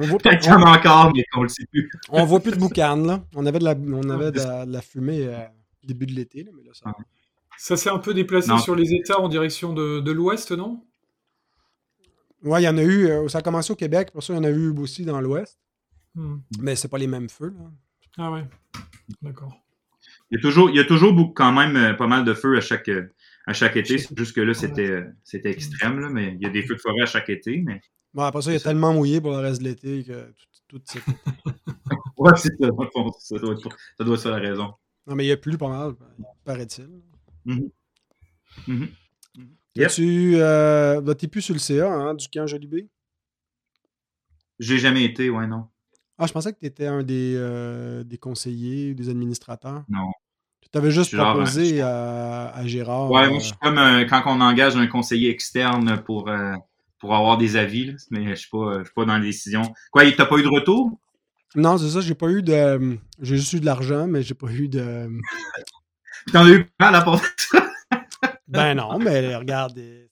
On voit, a encore, mais on le sait plus. on voit plus de boucan, là. On avait de la, on avait de la, de la fumée euh, début de l'été, là, mais là, ça. Ça s'est un peu déplacé Non. sur les États en direction de, de l'Ouest, non? Ouais, il y en a eu. euh, ça a commencé au Québec, pour ça, il y en a eu aussi dans l'Ouest. Hmm. Mais c'est pas les mêmes feux, là. Ah ouais. D'accord. Il y a toujours, il y a toujours beaucoup, quand même euh, pas mal de feux à chaque, euh, à chaque été. Jusque-là, c'était, euh, c'était extrême, là, mais il y a des feux de forêt à chaque été. Mais... Bon, après ça, il y a C'est tellement mouillé pour le reste de l'été que tout, tout c'est- Ouais, c'est ça. dans le fond, Ça doit, être, ça doit être ça la raison. Non, mais il y a plus pas mal, paraît-il. Mhm. Yep. Tu euh, ben, t'es plus sur le CA, hein, du camp Jolibé? J'ai jamais été, ouais, non. Ah, je pensais que tu étais un des, euh, des conseillers ou des administrateurs. Non. Tu t'avais juste Genre, proposé à, à Gérard. Ouais, euh, moi, je suis comme euh, quand on engage un conseiller externe pour, euh, pour avoir des avis, là, mais je suis pas, euh, je suis pas dans les décisions. Quoi, t'as pas eu de retour? Non, c'est ça, j'ai pas eu de. J'ai juste eu de l'argent, mais j'ai pas eu de. T'en as eu pas à de ça? Ben non, mais regarde, euh,